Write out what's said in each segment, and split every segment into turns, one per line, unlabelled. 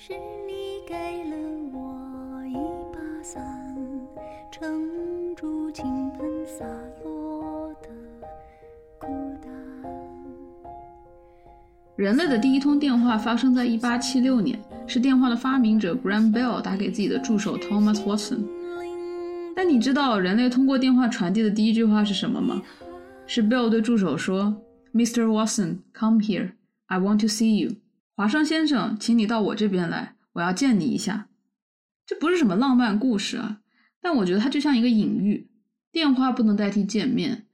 是你给了我一把伞，撑住倾盆洒落的孤单。
人类的第一通电话发生在1876年，是电话的发明者 Graham Bell 打给自己的助手 Thomas Watson。但你知道人类通过电话传递的第一句话是什么吗？是 Bell 对助手说：“Mr. Watson, come here. I want to see you.” 华生先生，请你到我这边来，我要见你一下。这不是什么浪漫故事啊，但我觉得它就像一个隐喻。电话不能代替见面，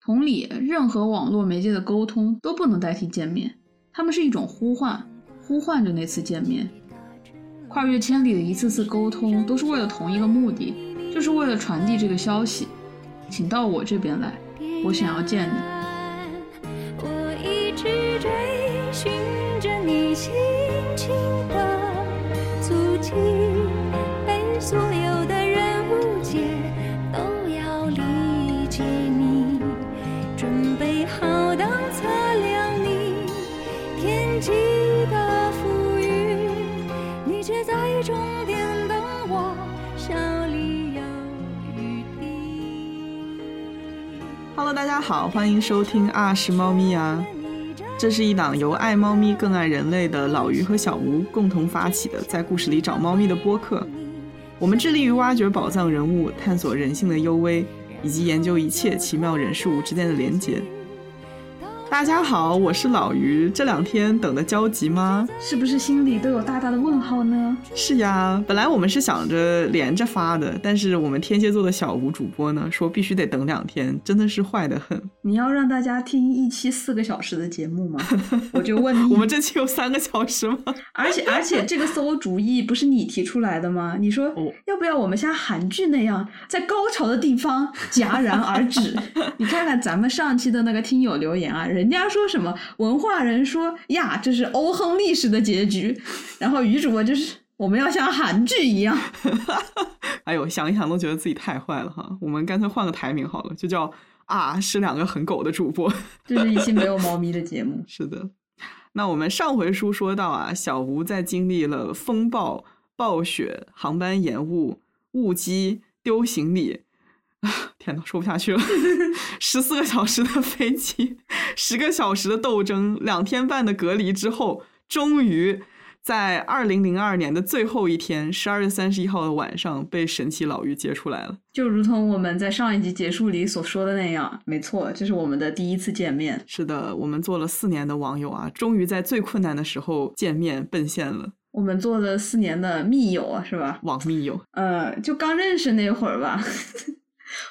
同理，任何网络媒介的沟通都不能代替见面。他们是一种呼唤，呼唤着那次见面。跨越千里的一次次沟通，都是为了同一个目的，就是为了传递这个消息。请到我这边来，我想要见你。
大家好，欢迎收听啊是猫咪啊，这是一档由爱猫咪更爱人类的老于和小吴共同发起的，在故事里找猫咪的播客。我们致力于挖掘宝藏人物，探索人性的幽微，以及研究一切奇妙人事物之间的连结。大家好，我是老于，这两天等的焦急吗？
是不是心里都有大大的问号呢？
是呀，本来我们是想着连着发的，但是我们天蝎座的小吴主播呢，说必须得等两天，真的是坏得很。
你要让大家听一期四个小时的节目吗？我就问你，
我们这期有三个小时吗？
而且而且这个馊主意不是你提出来的吗？你说
哦
要不要我们像韩剧那样，在高潮的地方戛然而止？你看看咱们上期的那个听友留言啊，人家说什么文化人说呀，这是欧亨利式的结局，然后女主播就是我们要像韩剧一样。
哎呦，想一想都觉得自己太坏了哈。我们干脆换个台名好了，就叫啊是两个很狗的主播。
这是一期没有猫咪的节目。
是的，那我们上回书说到啊，小吴在经历了风暴、暴雪、航班延误、误机、丢行李。啊，天呐，说不下去了！十四个小时的飞机，十个小时的斗争，两天半的隔离之后，终于在二零零二年的最后一天，十二月三十一号的晚上，被神奇老于接出来了。
就如同我们在上一集结束里所说的那样，没错，这是我们的第一次见面。
是的，我们做了四年的网友啊，终于在最困难的时候见面奔现了，
我们做了四年的密友啊，是吧？
网密友。
呃，就刚认识那会儿吧，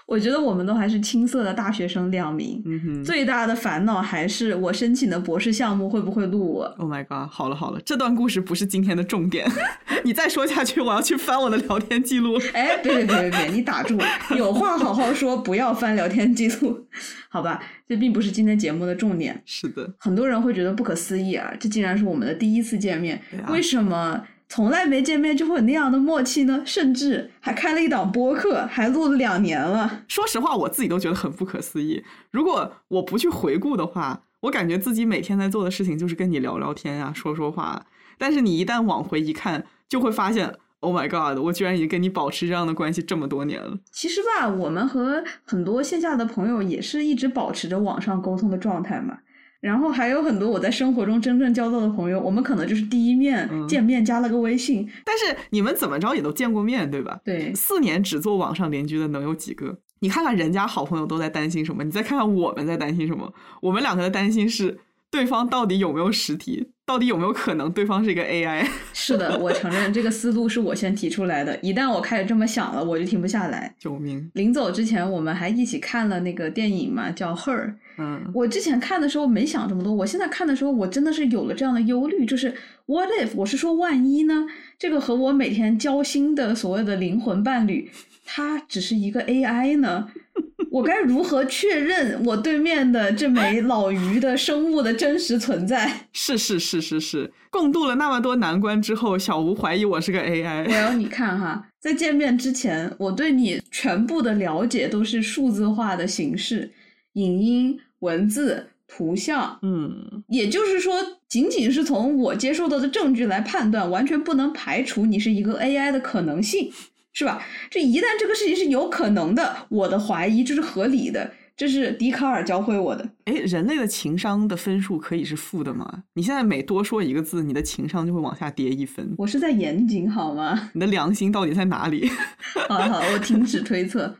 我觉得我们都还是青涩的大学生两名，
嗯。
最大的烦恼还是我申请的博士项目会不会录我。
Oh my god！好了好了，这段故事不是今天的重点，你再说下去，我要去翻我的聊天记录。
哎，别别别别别，你打住，有话好好说，不要翻聊天记录，好吧？这并不是今天节目的重点。
是的，
很多人会觉得不可思议啊，这竟然是我们的第一次见面，
啊
为什么从来没见面就会有那样的默契呢？甚至还开了一档播客，还录了两年了。
说实话，我自己都觉得很不可思议。如果我不去回顾的话，我感觉自己每天在做的事情就是跟你聊聊天啊、说说话。但是你一旦往回一看，就会发现，Oh my god！我居然已经跟你保持这样的关系这么多年了。
其实吧，我们和很多线下的朋友也是一直保持着网上沟通的状态嘛。然后还有很多我在生活中真正交到的朋友，我们可能就是第一面、
嗯
见面加了个微信，
但是你们怎么着也都见过面，对吧？
对，
四年只做网上邻居的能有几个？你看看人家好朋友都在担心什么，你再看看我们在担心什么。我们两个的担心是对方到底有没有实体，到底有没有可能对方是一个 AI。
是的，我承认这个思路是我先提出来的。一旦我开始这么想了，我就停不下来。
救命！
临走之前，我们还一起看了那个电影嘛，叫《Her》。
嗯，
我之前看的时候没想这么多，我现在看的时候，我真的是有了这样的忧虑，就是 What if？我是说万一呢？这个和我每天交心的所谓的灵魂伴侣，他只是一个 AI 呢？我该如何确认我对面的这枚 老鱼的生物的真实存在？
是是是是是，共度了那么多难关之后，小吴怀疑我是个 AI。
要你看哈，在见面之前，我对你全部的了解都是数字化的形式，影音、文字、图像，
嗯，
也就是说，仅仅是从我接受到的证据来判断，完全不能排除你是一个 AI 的可能性，是吧？这一旦这个事情是有可能的，我的怀疑这是合理的，这是笛卡尔教会我的。
哎，人类的情商的分数可以是负的吗？你现在每多说一个字，你的情商就会往下跌一分。
我是在严谨好吗？
你的良心到底在哪里？
好了好了，我停止推测，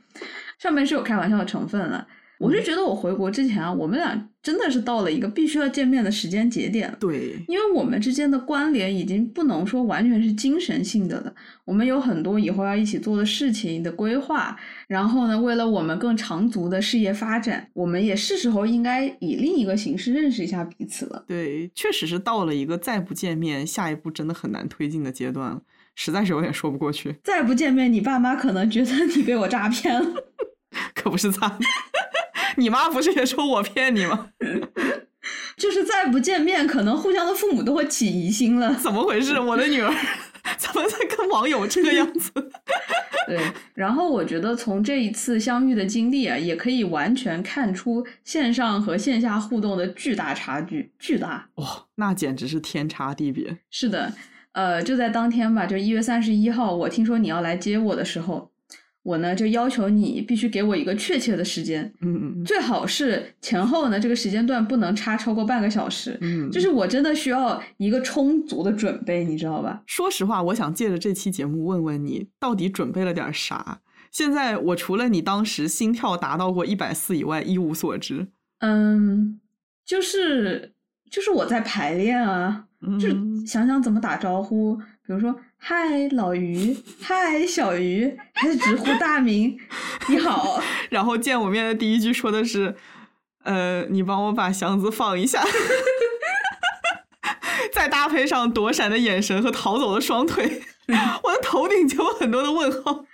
上面是有开玩笑的成分了。我是觉得我回国之前啊，我们俩真的是到了一个必须要见面的时间节点了。
对，
因为我们之间的关联已经不能说完全是精神性的了，我们有很多以后要一起做的事情的规划，然后呢，为了我们更长足的事业发展，我们也是时候应该以另一个形式认识一下彼此了。
对，确实是到了一个再不见面，下一步真的很难推进的阶段了，实在是有点说不过去。
再不见面，你爸妈可能觉得你被我诈骗了。
可不是咋？你妈不是也说我骗你吗？
就是再不见面，可能互相的父母都会起疑心了。
怎么回事？我的女儿 怎么在跟网友这个样子？
对，然后我觉得从这一次相遇的经历啊，也可以完全看出线上和线下互动的巨大差距，巨大。
哇，那简直是天差地别。
是的，呃，就在当天吧，就一月三十一号，我听说你要来接我的时候。我呢就要求你必须给我一个确切的时间，
嗯嗯
最好是前后呢这个时间段不能差超过半个小时，
嗯，
就是我真的需要一个充足的准备，你知道吧？
说实话，我想借着这期节目问问你，到底准备了点啥？现在我除了你当时心跳达到过一百四以外，一无所知。
嗯，就是就是我在排练啊，就想想怎么打招呼，比如说嗨老于，嗨小于，还是直呼大名，你好。
然后见我面的第一句说的是：“呃，你帮我把箱子放一下。”再搭配上躲闪的眼神和逃走的双腿，我的头顶就有很多的问号。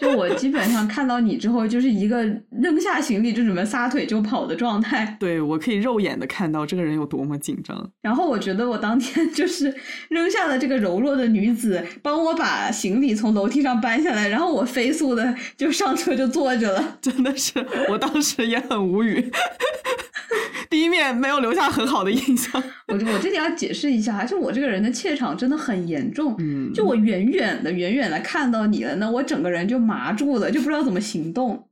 就我基本上看到你之后，就是一个扔下行李就准备撒腿就跑的状态。
对我可以肉眼的看到这个人有多么紧张。
然后我觉得我当天就是扔下了这个柔弱的女子，帮我把行李从楼梯上搬下来，然后我飞速的就上车就坐着了。
真的是，我当时也很无语。第一面没有留下很好的印象。
我我这里要解释一下，就我这个人的怯场真的很严重。
嗯，
就我远远的、远远的看到你了，那我整个人就麻住了，就不知道怎么行动。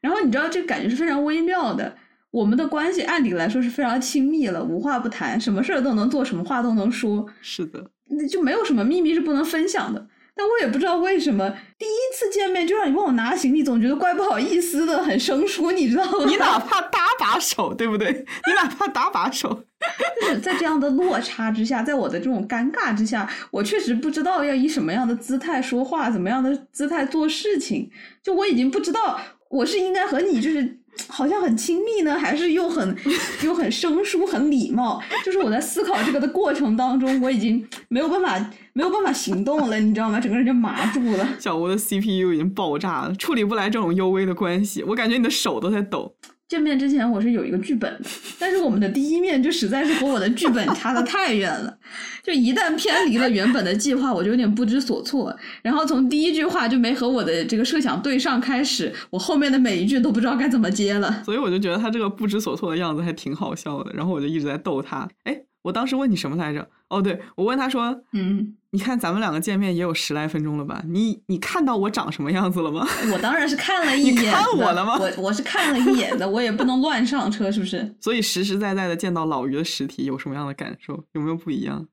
然后你知道这感觉是非常微妙的，我们的关系按理来说是非常亲密了，无话不谈，什么事儿都能做，什么话都能说，
是的，
那就没有什么秘密是不能分享的。但我也不知道为什么，第一次见面就让你帮我拿行李，总觉得怪不好意思的，很生疏，你知道吗？
你哪怕搭把手，对不对？你哪怕搭把手，
就是在这样的落差之下，在我的这种尴尬之下，我确实不知道要以什么样的姿态说话，怎么样的姿态做事情。就我已经不知道我是应该和你就是 好像很亲密呢，还是又很又很生疏、很礼貌。就是我在思考这个的过程当中，我已经没有办法没有办法行动了，你知道吗？整个人就麻住了。
小吴的 CPU 已经爆炸了，处理不来这种幽微的关系，我感觉你的手都在抖。
见面之前我是有一个剧本，但是我们的第一面就实在是和我的剧本差的太远了，就一旦偏离了原本的计划，我就有点不知所措。然后从第一句话就没和我的这个设想对上开始，我后面的每一句都不知道该怎么接了。
所以我就觉得他这个不知所措的样子还挺好笑的，然后我就一直在逗他。哎，我当时问你什么来着？哦，对，我问他说，
嗯，
你看咱们两个见面也有十来分钟了吧？你你看到我长什么样子了吗？
我当然是看了一眼，
你看我了吗
我我是看了一眼的，我也不能乱上车，是不是？
所以实实在在的见到老于的实体有什么样的感受？有没有不一样？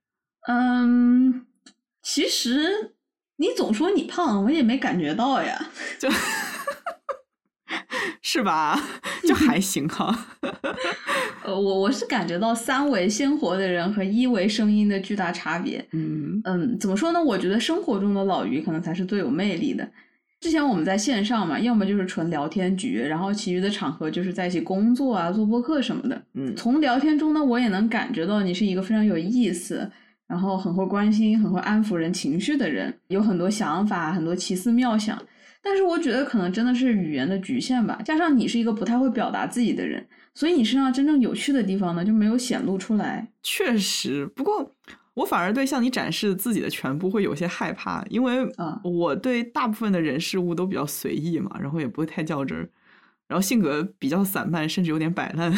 嗯，其实你总说你胖，我也没感觉到呀。
是吧？就还行哈。
呃，我我是感觉到三维鲜活的人和一维声音的巨大差别。
嗯
嗯，怎么说呢？我觉得生活中的老于可能才是最有魅力的。之前我们在线上嘛，要么就是纯聊天局，然后其余的场合就是在一起工作啊、做播客什么的。
嗯
从聊天中呢，我也能感觉到你是一个非常有意思，然后很会关心、很会安抚人情绪的人，有很多想法、很多奇思妙想。但是我觉得可能真的是语言的局限吧，加上你是一个不太会表达自己的人，所以你身上真正有趣的地方呢就没有显露出来。
确实，不过我反而对向你展示自己的全部会有些害怕，因为
啊
我对大部分的人事物都比较随意嘛，然后也不会太较真儿，然后性格比较散漫，甚至有点摆烂。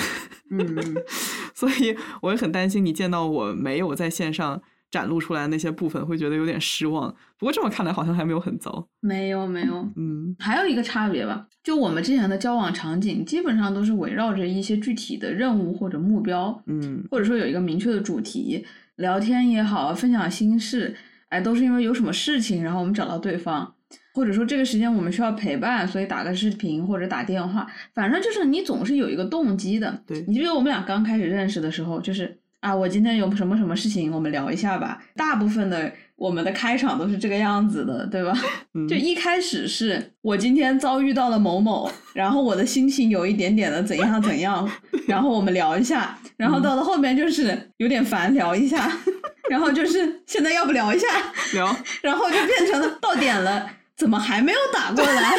嗯，所以我也很担心你见到我没有在线上展露出来的那些部分，会觉得有点失望。不过这么看来，好像还没有很糟。
没有没有，
嗯
还有一个差别吧，就我们之前的交往场景基本上都是围绕着一些具体的任务或者目标，
嗯
或者说有一个明确的主题，聊天也好，分享心事，哎，都是因为有什么事情，然后我们找到对方，或者说这个时间我们需要陪伴，所以打个视频或者打电话，反正就是你总是有一个动机的。
对
你记得我们俩刚开始认识的时候，就是啊，我今天有什么什么事情，我们聊一下吧。大部分的我们的开场都是这个样子的，对吧？
嗯
就一开始是我今天遭遇到了某某，然后我的心情有一点点的怎样怎样，然后我们聊一下，然后到了后面就是有点烦，聊一下，然后就是现在要不聊一下，
聊，
然后就变成了到点了，怎么还没有打过来？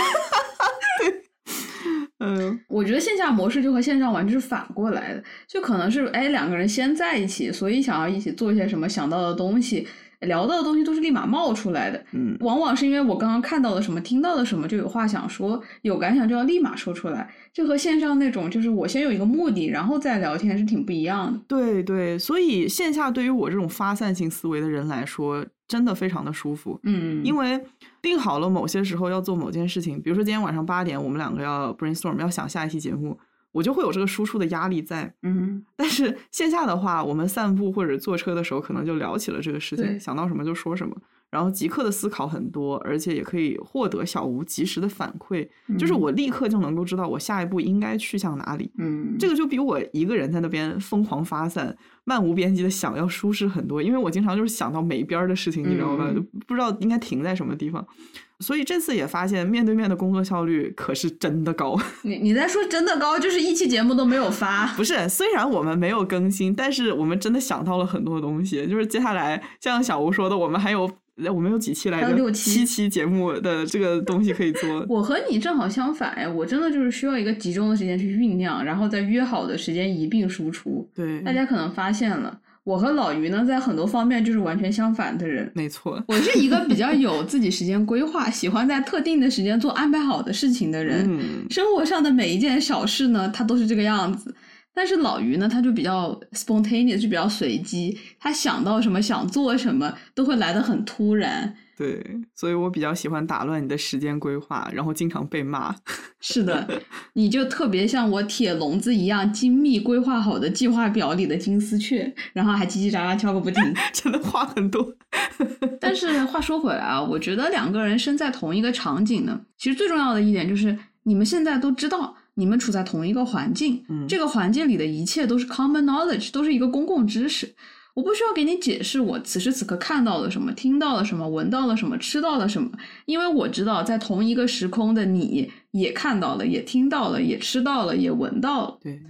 嗯
我觉得线下模式就和线上完全是反过来的，就可能是哎两个人先在一起，所以想要一起做一些什么想到的东西，聊到的东西都是立马冒出来的。
嗯
往往是因为我刚刚看到了什么，听到了什么，就有话想说，有感想就要立马说出来。就和线上那种就是我先有一个目的，然后再聊天是挺不一样的。
对对，所以线下对于我这种发散性思维的人来说，真的非常的舒服。
嗯，
因为定好了某些时候要做某件事情，比如说今天晚上八点，我们两个要 brainstorm，要想下一期节目，我就会有这个输出的压力在。
嗯。
但是线下的话，我们散步或者坐车的时候，可能就聊起了这个事情，想到什么就说什么，然后即刻的思考很多，而且也可以获得小吴及时的反馈，就是
嗯
我立刻就能够知道我下一步应该去向哪里。
嗯，
这个就比我一个人在那边疯狂发散、漫无边际的想要舒适很多，因为我经常就是想到没边儿的事情，你知道吧？
嗯
就不知道应该停在什么地方。所以这次也发现，面对面的工作效率可是真的高。
你你在说真的高，就是一期节目都没有发。
不是，虽然我们没有更新，但是我们真的想到了很多东西。就是接下来像小吴说的，我们还有我们有几期来着？
六期
七期节目的这个东西可以做。
我和你正好相反哎，我真的就是需要一个集中的时间去酝酿，然后在约好的时间一并输出。
对，
大家可能发现了，我和老于呢，在很多方面就是完全相反的人。
没错。
我是一个比较有自己时间规划，喜欢在特定的时间做安排好的事情的人。
嗯，
生活上的每一件小事呢，他都是这个样子。但是老于呢，他就比较 spontaneous，就比较随机，他想到什么想做什么都会来得很突然。
对，所以我比较喜欢打乱你的时间规划，然后经常被骂。
是的，你就特别像我铁笼子一样精密规划好的计划表里的金丝雀，然后还叽叽喳喳叫个不停。
真的话很多。
但是话说回来啊，我觉得两个人身在同一个场景呢，其实最重要的一点就是你们现在都知道，你们处在同一个环境，
嗯
这个环境里的一切都是 common knowledge，都是一个公共知识。我不需要给你解释我此时此刻看到了什么，听到了什么，闻到了什么，吃到了什么，因为我知道在同一个时空的你也看到了，也听到了，也吃到了，也闻到了。
对，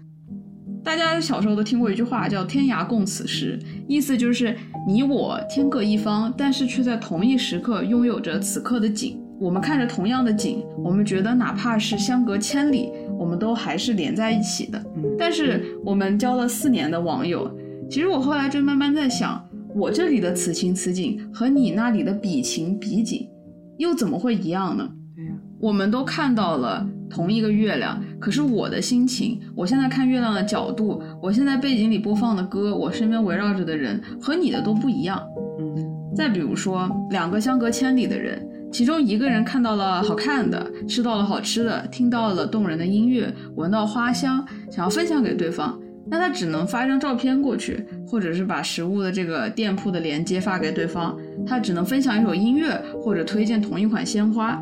大家小时候都听过一句话叫“天涯共此时”，意思就是你我天各一方，但是却在同一时刻拥有着此刻的景。我们看着同样的景，我们觉得哪怕是相隔千里，我们都还是连在一起的。
嗯
但是我们交了四年的网友，其实我后来就慢慢在想，我这里的此情此景和你那里的彼情彼景，又怎么会一样呢？
对呀、
我们都看到了同一个月亮，可是我的心情，我现在看月亮的角度，我现在背景里播放的歌，我身边围绕着的人和你的都不一样。
嗯，
再比如说，两个相隔千里的人，其中一个人看到了好看的，吃到了好吃的，听到了动人的音乐，闻到花香，想要分享给对方，那他只能发一张照片过去，或者是把食物的这个店铺的链接发给对方，他只能分享一首音乐或者推荐同一款鲜花。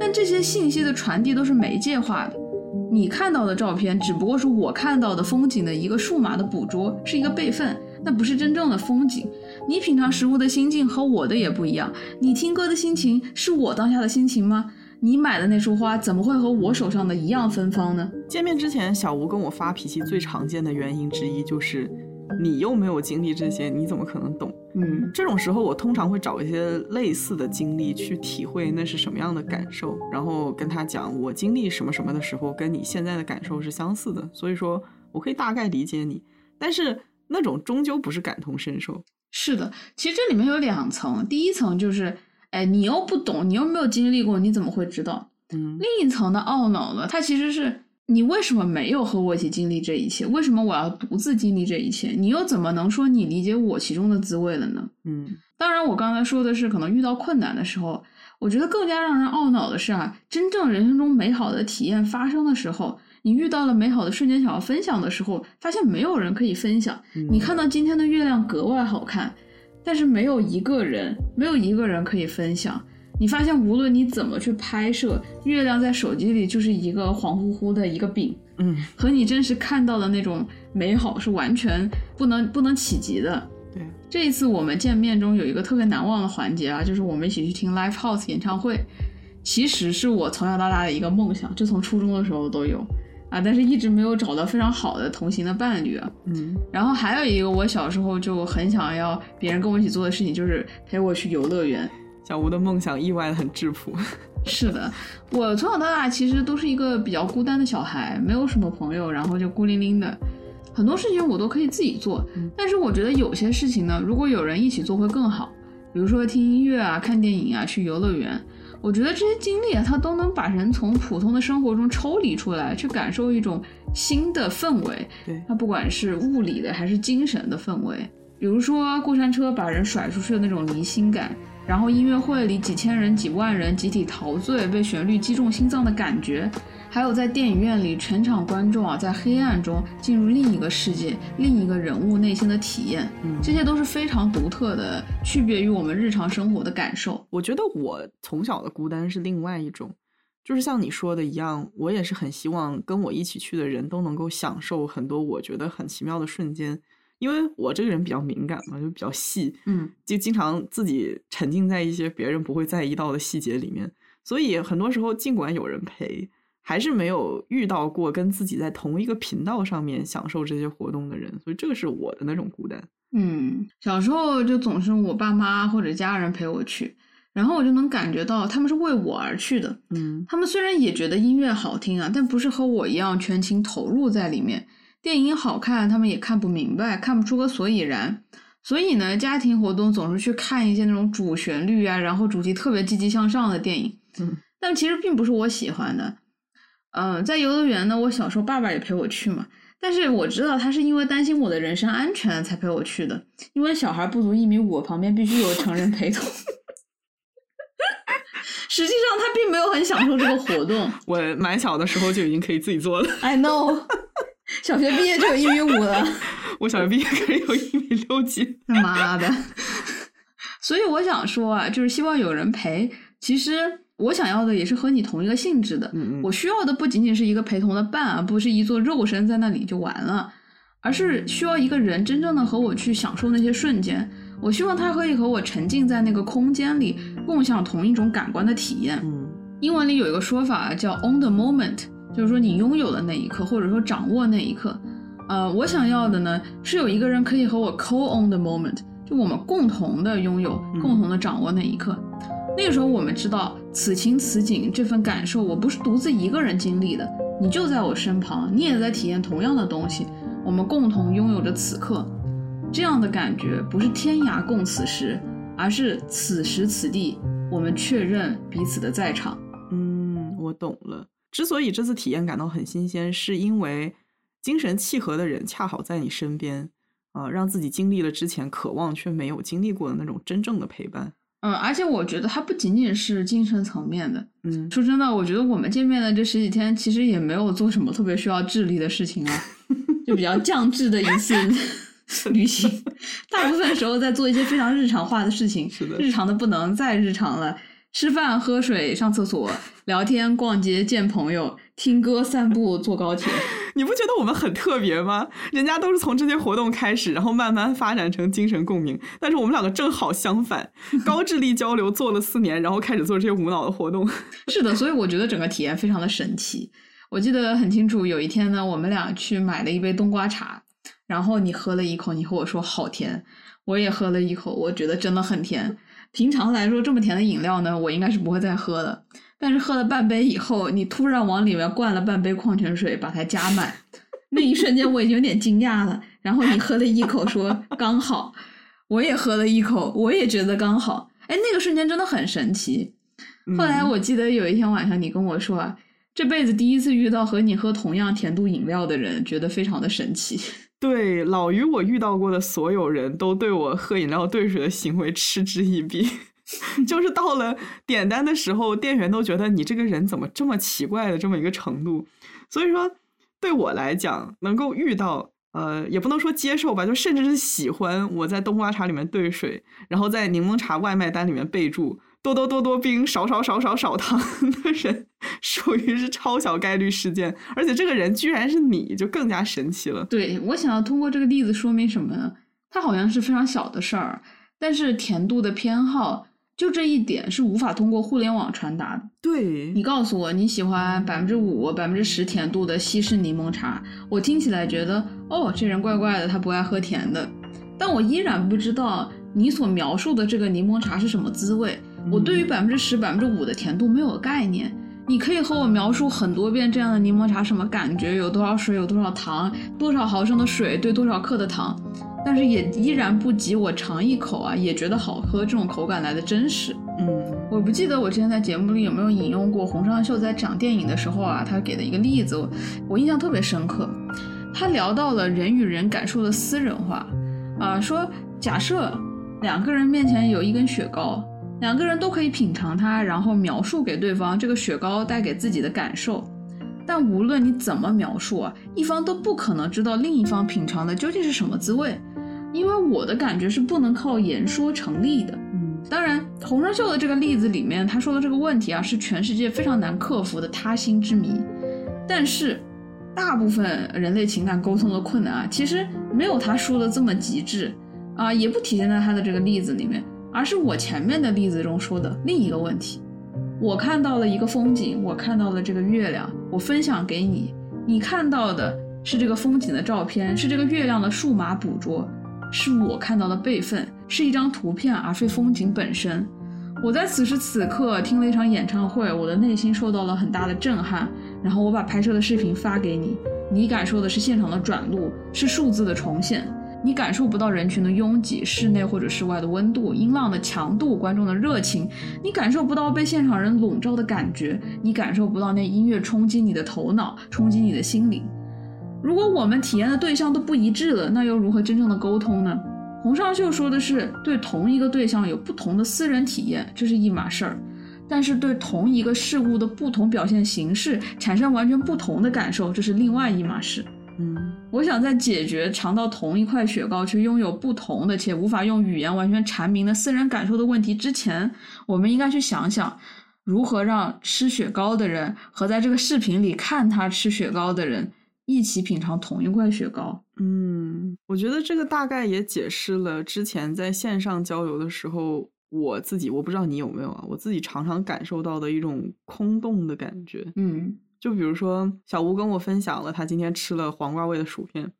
但这些信息的传递都是媒介化的，你看到的照片只不过是我看到的风景的一个数码的捕捉，是一个备份，那不是真正的风景。你品尝食物的心境和我的也不一样，你听歌的心情是我当下的心情吗？你买的那束花怎么会和我手上的一样芬芳呢？
见面之前，小吴跟我发脾气最常见的原因之一就是，你又没有经历这些，你怎么可能懂？
嗯
这种时候，我通常会找一些类似的经历去体会那是什么样的感受，然后跟他讲我经历什么什么的时候，跟你现在的感受是相似的，所以说我可以大概理解你，但是那种终究不是感同身受。
是的，其实这里面有两层，第一层就是，哎，你又不懂，你又没有经历过，你怎么会知道？
嗯
另一层的懊恼呢，它其实是你为什么没有和我一起经历这一切？为什么我要独自经历这一切？你又怎么能说你理解我其中的滋味了呢？
嗯
当然，我刚才说的是可能遇到困难的时候，我觉得更加让人懊恼的是啊，真正人生中美好的体验发生的时候，你遇到了美好的瞬间想要分享的时候，发现没有人可以分享。
嗯
你看到今天的月亮格外好看，但是没有一个人，没有一个人可以分享。你发现无论你怎么去拍摄，月亮在手机里就是一个黄乎乎的一个饼，
嗯，
和你真实看到的那种美好是完全不能不能企及的。
对，
这一次我们见面中有一个特别难忘的环节啊，就是我们一起去听 Live House 演唱会。其实是我从小到大的一个梦想，就从初中的时候都有啊，但是一直没有找到非常好的同行的伴侣啊。
嗯
然后还有一个我小时候就很想要别人跟我一起做的事情，就是陪我去游乐园。
小吴的梦想意外的很质朴。
是的，我从小到大其实都是一个比较孤单的小孩，没有什么朋友，然后就孤零零的。很多事情我都可以自己做，但是我觉得有些事情呢，如果有人一起做会更好。比如说听音乐啊、看电影啊、去游乐园，我觉得这些经历啊，它都能把人从普通的生活中抽离出来，去感受一种新的氛围。
对，
它不管是物理的还是精神的氛围，比如说过山车把人甩出去的那种离心感，然后音乐会里几千人、几万人集体陶醉，被旋律击中心脏的感觉，还有在电影院里全场观众啊在黑暗中进入另一个世界、另一个人物内心的体验，
嗯。
这些都是非常独特的，区别于我们日常生活的感受。
我觉得我从小的孤单是另外一种，就是像你说的一样，我也是很希望跟我一起去的人都能够享受很多我觉得很奇妙的瞬间，因为我这个人比较敏感嘛，就比较细，
嗯。
就经常自己沉浸在一些别人不会在意到的细节里面，所以很多时候尽管有人陪，还是没有遇到过跟自己在同一个频道上面享受这些活动的人，所以这个是我的那种孤单。
嗯，小时候就总是我爸妈或者家人陪我去，然后我就能感觉到他们是为我而去的。
嗯
他们虽然也觉得音乐好听啊，但不是和我一样全情投入在里面。电影好看，他们也看不明白，看不出个所以然。所以呢，家庭活动总是去看一些那种主旋律啊，然后主题特别积极向上的电影。
嗯，
但其实并不是我喜欢的。嗯、在游乐园呢，我小时候爸爸也陪我去嘛，但是我知道他是因为担心我的人身安全才陪我去的，因为小孩不足一米五，旁边必须有成人陪同。实际上，他并没有很享受这个活动。
我蛮小的时候就已经可以自己做了
，I know，小学毕业就有一米五了，
我小学毕业可以有一米六几。
他妈的！所以我想说啊，就是希望有人陪。其实我想要的也是和你同一个性质的。
嗯嗯
我需要的不仅仅是一个陪同的伴啊，不是一座肉身在那里就完了，而是需要一个人真正的和我去享受那些瞬间。我希望他可以和我沉浸在那个空间里，共享同一种感官的体验。
嗯
英文里有一个说法叫 on the moment，就是说你拥有的那一刻，或者说掌握那一刻。呃，我想要的呢是有一个人可以和我 co on the moment，就我们共同的拥有、
嗯
共同的掌握那一刻。那个时候我们知道此情此景这份感受，我不是独自一个人经历的，你就在我身旁，你也在体验同样的东西，我们共同拥有着此刻。这样的感觉不是天涯共此时，而是此时此地我们确认彼此的在场。
嗯，我懂了。之所以这次体验感到很新鲜，是因为精神契合的人恰好在你身边，啊、让自己经历了之前渴望却没有经历过的那种真正的陪伴。
嗯，而且我觉得它不仅仅是精神层面的。
嗯，
说真的，我觉得我们见面的这十几天，其实也没有做什么特别需要智力的事情啊，就比较 降智的一次旅行。大部分时候在做一些非常日常化的事情，
是的
日常的不能再日常了。吃饭、喝水、上厕所、聊天、逛街、见朋友、听歌、散步、坐高铁。
你不觉得我们很特别吗？人家都是从这些活动开始，然后慢慢发展成精神共鸣，但是我们两个正好相反，高智力交流做了四年，然后开始做这些无脑的活动。
是的，所以我觉得整个体验非常的神奇。我记得很清楚，有一天呢，我们俩去买了一杯冬瓜茶，然后你喝了一口，你和我说好甜，我也喝了一口，我觉得真的很甜。平常来说，这么甜的饮料呢，我应该是不会再喝的。但是喝了半杯以后，你突然往里面灌了半杯矿泉水，把它加满，那一瞬间我已经有点惊讶了。然后你喝了一口，说刚好，我也喝了一口，我也觉得刚好。哎，那个瞬间真的很神奇。后来
嗯
我记得有一天晚上，你跟我说啊，这辈子第一次遇到和你喝同样甜度饮料的人，觉得非常的神奇。
对，老于我遇到过的所有人都对我喝饮料兑水的行为嗤之以鼻。就是到了点单的时候，店员都觉得你这个人怎么这么奇怪的这么一个程度。所以说，对我来讲，能够遇到呃，也不能说接受吧，就甚至是喜欢我在冬瓜茶里面兑水，然后在柠檬茶外卖单里面备注多多多多冰，少少少少少糖的人，属于是超小概率事件。而且这个人居然是你，就更加神奇了。
对我想要通过这个例子说明什么呢？它好像是非常小的事儿，但是甜度的偏好。就这一点是无法通过互联网传达的。
对
你告诉我你喜欢百分之五、百分之十甜度的西式柠檬茶，我听起来觉得哦，这人怪怪的，他不爱喝甜的。但我依然不知道你所描述的这个柠檬茶是什么滋味。我对于百分之十、百分之五的甜度没有概念。你可以和我描述很多遍这样的柠檬茶什么感觉，有多少水，有多少糖，多少毫升的水兑多少克的糖。但是也依然不及我尝一口啊，也觉得好喝这种口感来的真实。
嗯，
我不记得我之前在节目里有没有引用过洪尚秀在讲电影的时候啊，他给的一个例子，我印象特别深刻。他聊到了人与人感受的私人化，啊，说假设两个人面前有一根雪糕，两个人都可以品尝它，然后描述给对方这个雪糕带给自己的感受。但无论你怎么描述啊，一方都不可能知道另一方品尝的究竟是什么滋味。因为我的感觉是不能靠言说成立的。
嗯，
当然，洪尚秀的这个例子里面，他说的这个问题啊，是全世界非常难克服的他心之谜。但是，大部分人类情感沟通的困难啊，其实没有他说的这么极致啊，也不体现在他的这个例子里面，而是我前面的例子中说的另一个问题。我看到了一个风景，我看到了这个月亮，我分享给你，你看到的是这个风景的照片，是这个月亮的数码捕捉。是我看到的备份，是一张图片，而非风景本身。我在此时此刻听了一场演唱会，我的内心受到了很大的震撼。然后我把拍摄的视频发给你，你感受的是现场的转录，是数字的重现。你感受不到人群的拥挤，室内或者室外的温度、音浪的强度、观众的热情。你感受不到被现场人笼罩的感觉，你感受不到那音乐冲击你的头脑，冲击你的心灵。如果我们体验的对象都不一致了，那又如何真正的沟通呢？洪尚秀说的是对同一个对象有不同的私人体验，这是一码事儿；但是对同一个事物的不同表现形式产生完全不同的感受，这是另外一码事。
嗯，
我想在解决尝到同一块雪糕却拥有不同的且无法用语言完全阐明的私人感受的问题之前，我们应该去想想，如何让吃雪糕的人和在这个视频里看他吃雪糕的人。一起品尝同一块雪糕，
嗯，我觉得这个大概也解释了之前在线上交流的时候，我自己我不知道你有没有啊，我自己常常感受到的一种空洞的感觉。
嗯，
就比如说小吴跟我分享了他今天吃了黄瓜味的薯片，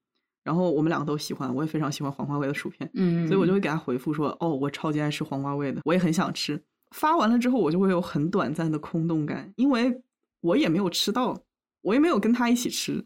然后我们两个都喜欢，我也非常喜欢黄瓜味的薯片，
嗯，
所以我就会给他回复说，哦，我超级爱吃黄瓜味的，我也很想吃。发完了之后，我就会有很短暂的空洞感，因为我也没有吃到，我也没有跟他一起吃。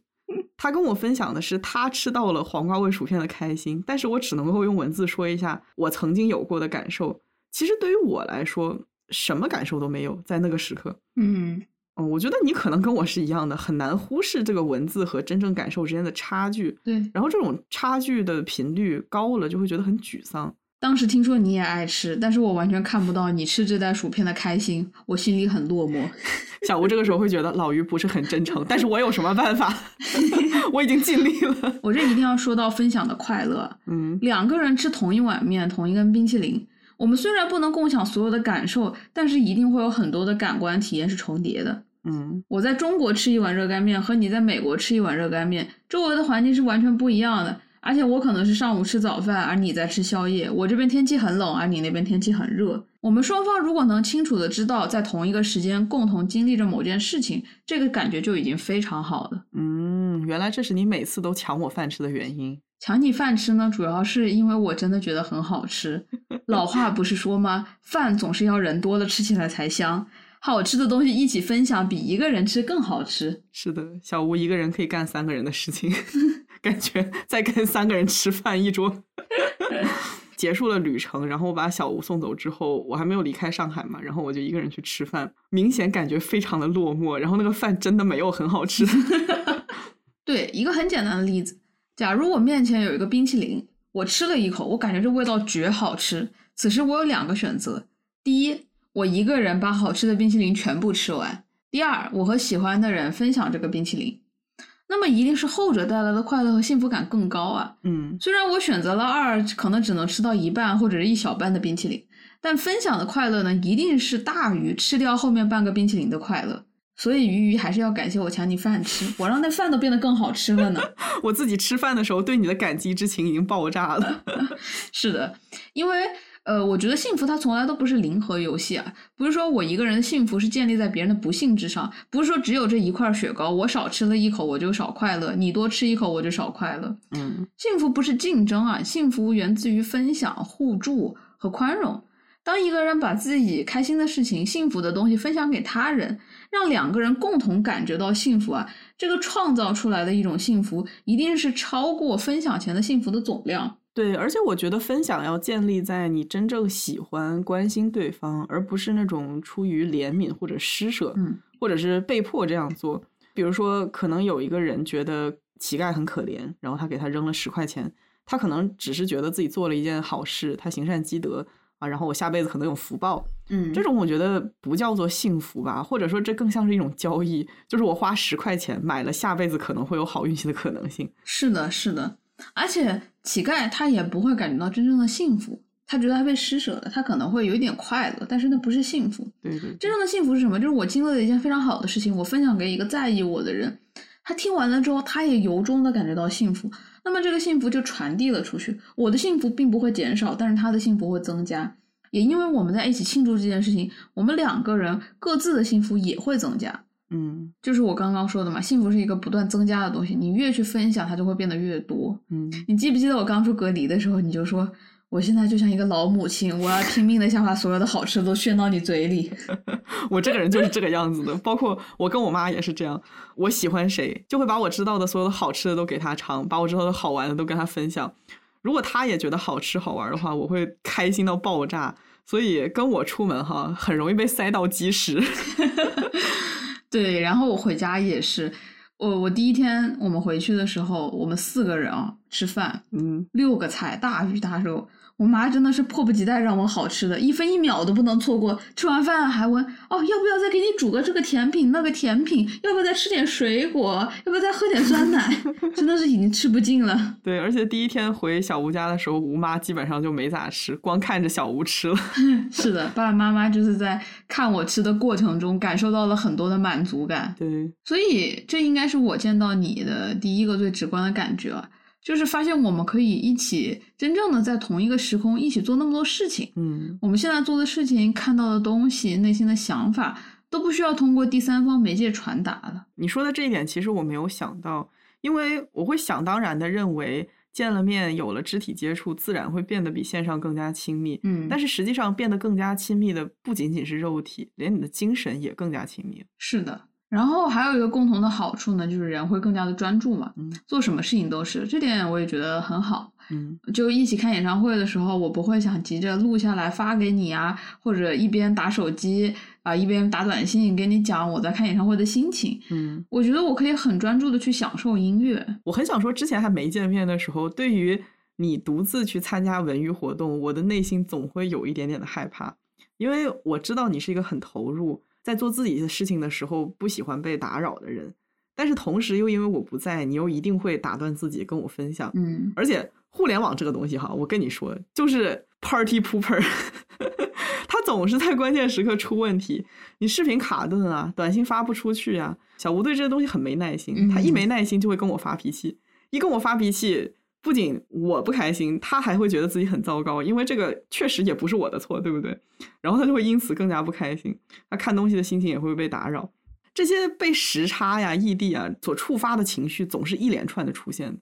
他跟我分享的是他吃到了黄瓜味薯片的开心，但是我只能够用文字说一下我曾经有过的感受。其实对于我来说，什么感受都没有在那个时刻。
嗯，
哦，我觉得你可能跟我是一样的，很难忽视这个文字和真正感受之间的差距。
对，
然后这种差距的频率高了，就会觉得很沮丧。
当时听说你也爱吃，但是我完全看不到你吃这袋薯片的开心，我心里很落寞。
小吴这个时候会觉得老于不是很真诚，但是我有什么办法？我已经尽力了。
我这一定要说到分享的快乐。
嗯，
两个人吃同一碗面，同一根冰淇淋，我们虽然不能共享所有的感受，但是一定会有很多的感官体验是重叠的。
嗯，
我在中国吃一碗热干面，和你在美国吃一碗热干面，周围的环境是完全不一样的。而且我可能是上午吃早饭，而你在吃宵夜。我这边天气很冷，而你那边天气很热。我们双方如果能清楚的知道在同一个时间共同经历着某件事情，这个感觉就已经非常好了。
嗯，原来这是你每次都抢我饭吃的原因。
抢你饭吃呢，主要是因为我真的觉得很好吃。老话不是说吗？饭总是要人多了吃起来才香。好吃的东西一起分享，比一个人吃更好吃。
是的，小吴一个人可以干三个人的事情。感觉在跟三个人吃饭一桌。结束了旅程，然后我把小吴送走之后，我还没有离开上海嘛，然后我就一个人去吃饭，明显感觉非常的落寞，然后那个饭真的没有很好吃。
对，一个很简单的例子，假如我面前有一个冰淇淋，我吃了一口，我感觉这味道绝好吃。此时我有两个选择：第一，我一个人把好吃的冰淇淋全部吃完；第二，我和喜欢的人分享这个冰淇淋。那么一定是后者带来的快乐和幸福感更高啊。
嗯，
虽然我选择了二，可能只能吃到一半或者是一小半的冰淇淋，但分享的快乐呢，一定是大于吃掉后面半个冰淇淋的快乐。所以鱼鱼还是要感谢我抢你饭吃，我让那饭都变得更好吃了呢。
我自己吃饭的时候对你的感激之情已经爆炸了。
是的，因为呃，我觉得幸福它从来都不是零和游戏啊，不是说我一个人的幸福是建立在别人的不幸之上，不是说只有这一块雪糕，我少吃了一口我就少快乐，你多吃一口我就少快乐。
嗯，
幸福不是竞争啊，幸福源自于分享、互助和宽容。当一个人把自己开心的事情、幸福的东西分享给他人，让两个人共同感觉到幸福啊，这个创造出来的一种幸福，一定是超过分享前的幸福的总量。
对，而且我觉得分享要建立在你真正喜欢、关心对方，而不是那种出于怜悯或者施舍，
嗯，
或者是被迫这样做。比如说，可能有一个人觉得乞丐很可怜，然后他给他扔了十块钱，他可能只是觉得自己做了一件好事，他行善积德。啊，然后我下辈子可能有福报，
嗯，
这种我觉得不叫做幸福吧，或者说这更像是一种交易，就是我花十块钱买了下辈子可能会有好运气的可能性。
是的，是的，而且乞丐他也不会感觉到真正的幸福，他觉得他被施舍了，他可能会有一点快乐，但是那不是幸福。
对对，
真正的幸福是什么？就是我经历了一件非常好的事情，我分享给一个在意我的人，他听完了之后，他也由衷的感觉到幸福。那么这个幸福就传递了出去，我的幸福并不会减少，但是他的幸福会增加。也因为我们在一起庆祝这件事情，我们两个人各自的幸福也会增加。
嗯
就是我刚刚说的嘛，幸福是一个不断增加的东西，你越去分享，它就会变得越多。
嗯，
你记不记得我刚出隔离的时候，你就说我现在就像一个老母亲，我要拼命的想把所有的好吃的都炫到你嘴里。
我这个人就是这个样子的，包括我跟我妈也是这样。我喜欢谁，就会把我知道的所有的好吃的都给他尝，把我知道的好玩的都跟他分享。如果他也觉得好吃好玩的话，我会开心到爆炸。所以跟我出门哈，很容易被塞到积食。
对，然后我回家也是，我我第一天我们回去的时候，我们四个人啊吃饭，
嗯，
六个菜，大鱼大肉。我妈真的是迫不及待让我好吃的，一分一秒都不能错过。吃完饭还问哦，要不要再给你煮个这个甜品那个甜品？要不要再吃点水果？要不要再喝点酸奶？真的是已经吃不进了。
对，而且第一天回小吴家的时候，吴妈基本上就没咋吃，光看着小吴吃了。
是的，爸爸妈妈就是在看我吃的过程中感受到了很多的满足感。
对，
所以这应该是我见到你的第一个最直观的感觉。就是发现我们可以一起真正的在同一个时空一起做那么多事情，
嗯，
我们现在做的事情、看到的东西、内心的想法都不需要通过第三方媒介传达了。
你说的这一点其实我没有想到，因为我会想当然的认为见了面有了肢体接触，自然会变得比线上更加亲密。
嗯，
但是实际上变得更加亲密的不仅仅是肉体，连你的精神也更加亲密。
是的。然后还有一个共同的好处呢，就是人会更加的专注嘛，
嗯，
做什么事情都是，这点我也觉得很好。
嗯，
就一起看演唱会的时候，我不会想急着录下来发给你啊，或者一边打手机啊一边打短信给你讲我在看演唱会的心情。
嗯，
我觉得我可以很专注的去享受音乐。
我很想说，之前还没见面的时候，对于你独自去参加文娱活动，我的内心总会有一点点的害怕，因为我知道你是一个很投入。在做自己的事情的时候，不喜欢被打扰的人，但是同时又因为我不在，你又一定会打断自己跟我分享。
嗯，
而且互联网这个东西哈，我跟你说，就是 party pooper，他总是在关键时刻出问题。你视频卡顿啊，短信发不出去啊。小吴对这些东西很没耐心，他一没耐心就会跟我发脾气，一跟我发脾气。不仅我不开心，他还会觉得自己很糟糕，因为这个确实也不是我的错，对不对？然后他就会因此更加不开心，他看东西的心情也会被打扰。这些被时差呀、异地啊所触发的情绪，总是一连串的出现。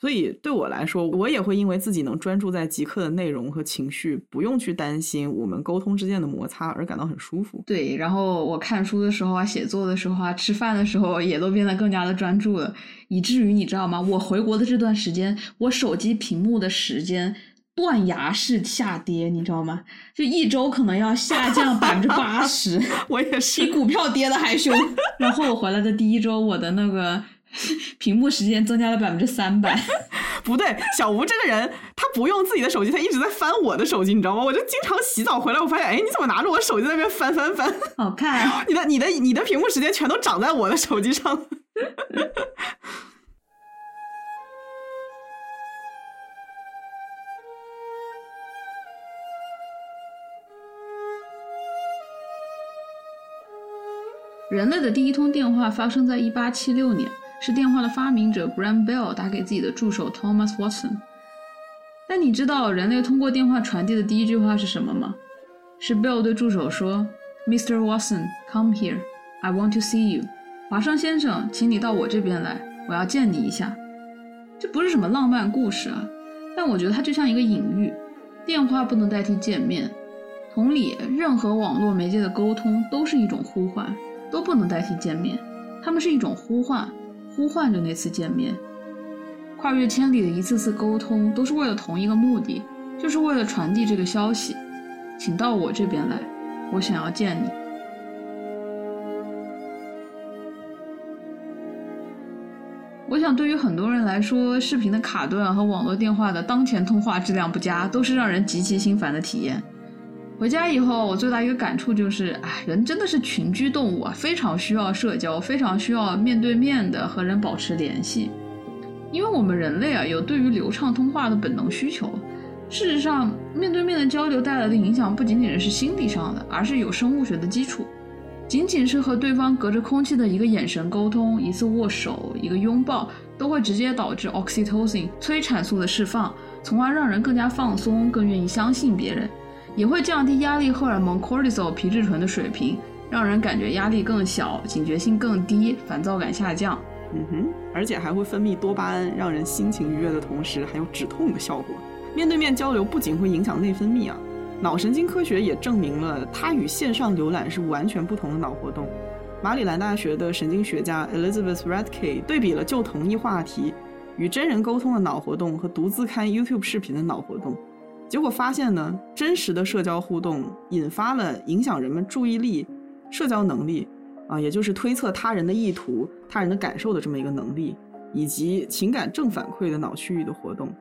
所以对我来说，我也会因为自己能专注在即刻的内容和情绪，不用去担心我们沟通之间的摩擦而感到很舒服。
对，然后我看书的时候啊，写作的时候啊，吃饭的时候也都变得更加的专注了，以至于你知道吗？我回国的这段时间，我手机屏幕的时间断崖式下跌，你知道吗？就一周可能要下降 百分之八十，
我也是
比
是，
股票跌的还凶。然后我回来的第一周，我的那个 屏幕时间增加了百分之三百。
不对，小吴这个人他不用自己的手机，他一直在翻我的手机，你知道吗？我就经常洗澡回来，我发现，哎，你怎么拿着我手机在那边翻翻翻？
好看，
你的你的你的屏幕时间全都长在我的手机上。
人类的第一通电话发生在1876年，是电话的发明者 Graham Bell 打给自己的助手 Thomas Watson。但你知道人类通过电话传递的第一句话是什么吗？是 Bell 对助手说：“Mr. Watson, come here. I want to see you。”华生先生，请你到我这边来，我要见你一下。这不是什么浪漫故事啊，但我觉得它就像一个隐喻。电话不能代替见面，同理，任何网络媒介的沟通都是一种呼唤。都不能代替见面，它们是一种呼唤，呼唤着那次见面。跨越千里的一次次沟通，都是为了同一个目的，就是为了传递这个消息。请到我这边来，我想要见你。我想，对于很多人来说，视频的卡顿和网络电话的当前通话质量不佳，都是让人极其心烦的体验。回家以后，我最大一个感触就是，哎，人真的是群居动物啊，非常需要社交，非常需要面对面的和人保持联系。因为我们人类啊，有对于流畅通话的本能需求。事实上，面对面的交流带来的影响不仅仅是心理上的，而是有生物学的基础。仅仅是和对方隔着空气的一个眼神沟通，一次握手，一个拥抱，都会直接导致 oxytocin 催产素的释放，从而让人更加放松，更愿意相信别人。也会降低压力荷尔蒙 cortisol 皮质醇的水平，让人感觉压力更小，警觉性更低，烦躁感下降。
嗯哼，而且还会分泌多巴胺，让人心情愉悦的同时，还有止痛的效果。面对面交流不仅会影响内分泌啊，脑神经科学也证明了它与线上浏览是完全不同的脑活动。马里兰大学的神经学家 Elizabeth Radke 对比了就同一话题与真人沟通的脑活动和独自看 YouTube 视频的脑活动。结果发现呢，真实的社交互动引发了影响人们注意力、社交能力，啊，也就是推测他人的意图、他人的感受的这么一个能力，以及情感正反馈的脑区域的活动。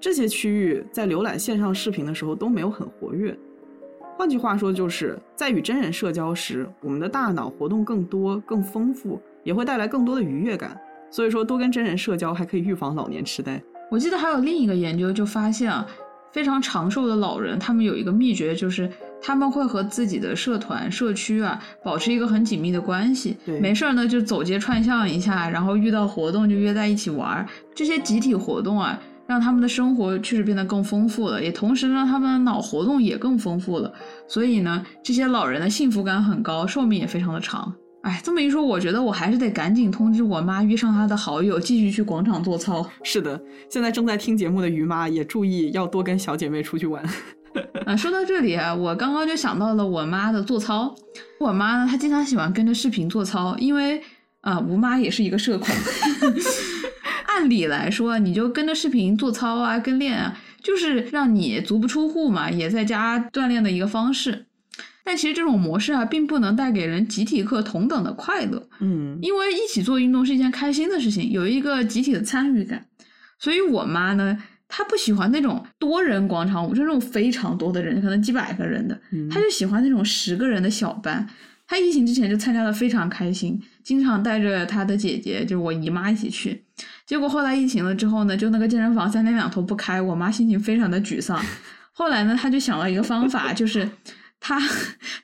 这些区域在浏览线上视频的时候都没有很活跃。换句话说，就是在与真人社交时，我们的大脑活动更多、更丰富，也会带来更多的愉悦感。所以说，多跟真人社交还可以预防老年痴呆。
我记得还有另一个研究就发现啊。非常长寿的老人，他们有一个秘诀，就是他们会和自己的社团、社区啊保持一个很紧密的关系。没事儿呢就走街串巷一下，然后遇到活动就约在一起玩儿。这些集体活动啊，让他们的生活确实变得更丰富了，也同时让他们的脑活动也更丰富了。所以呢，这些老人的幸福感很高，寿命也非常的长。哎，这么一说，我觉得我还是得赶紧通知我妈约上她的好友，继续去广场做操。
是的，现在正在听节目的于妈也注意要多跟小姐妹出去玩。
啊，说到这里啊，我刚刚就想到了我妈的做操。我妈呢，她经常喜欢跟着视频做操，因为啊，吴妈也是一个社恐。按理来说，你就跟着视频做操啊，跟练啊，就是让你足不出户嘛，也在家锻炼的一个方式。但其实这种模式啊，并不能带给人集体课同等的快乐。
嗯，
因为一起做运动是一件开心的事情，有一个集体的参与感。所以我妈呢，她不喜欢那种多人广场舞，就那种非常多的人，可能几百个人的，她就喜欢那种十个人的小班。她疫情之前就参加的非常开心，经常带着她的姐姐，就是我姨妈一起去。结果后来疫情了之后呢，就那个健身房三天两头不开，我妈心情非常的沮丧。后来呢，她就想了一个方法，就是。他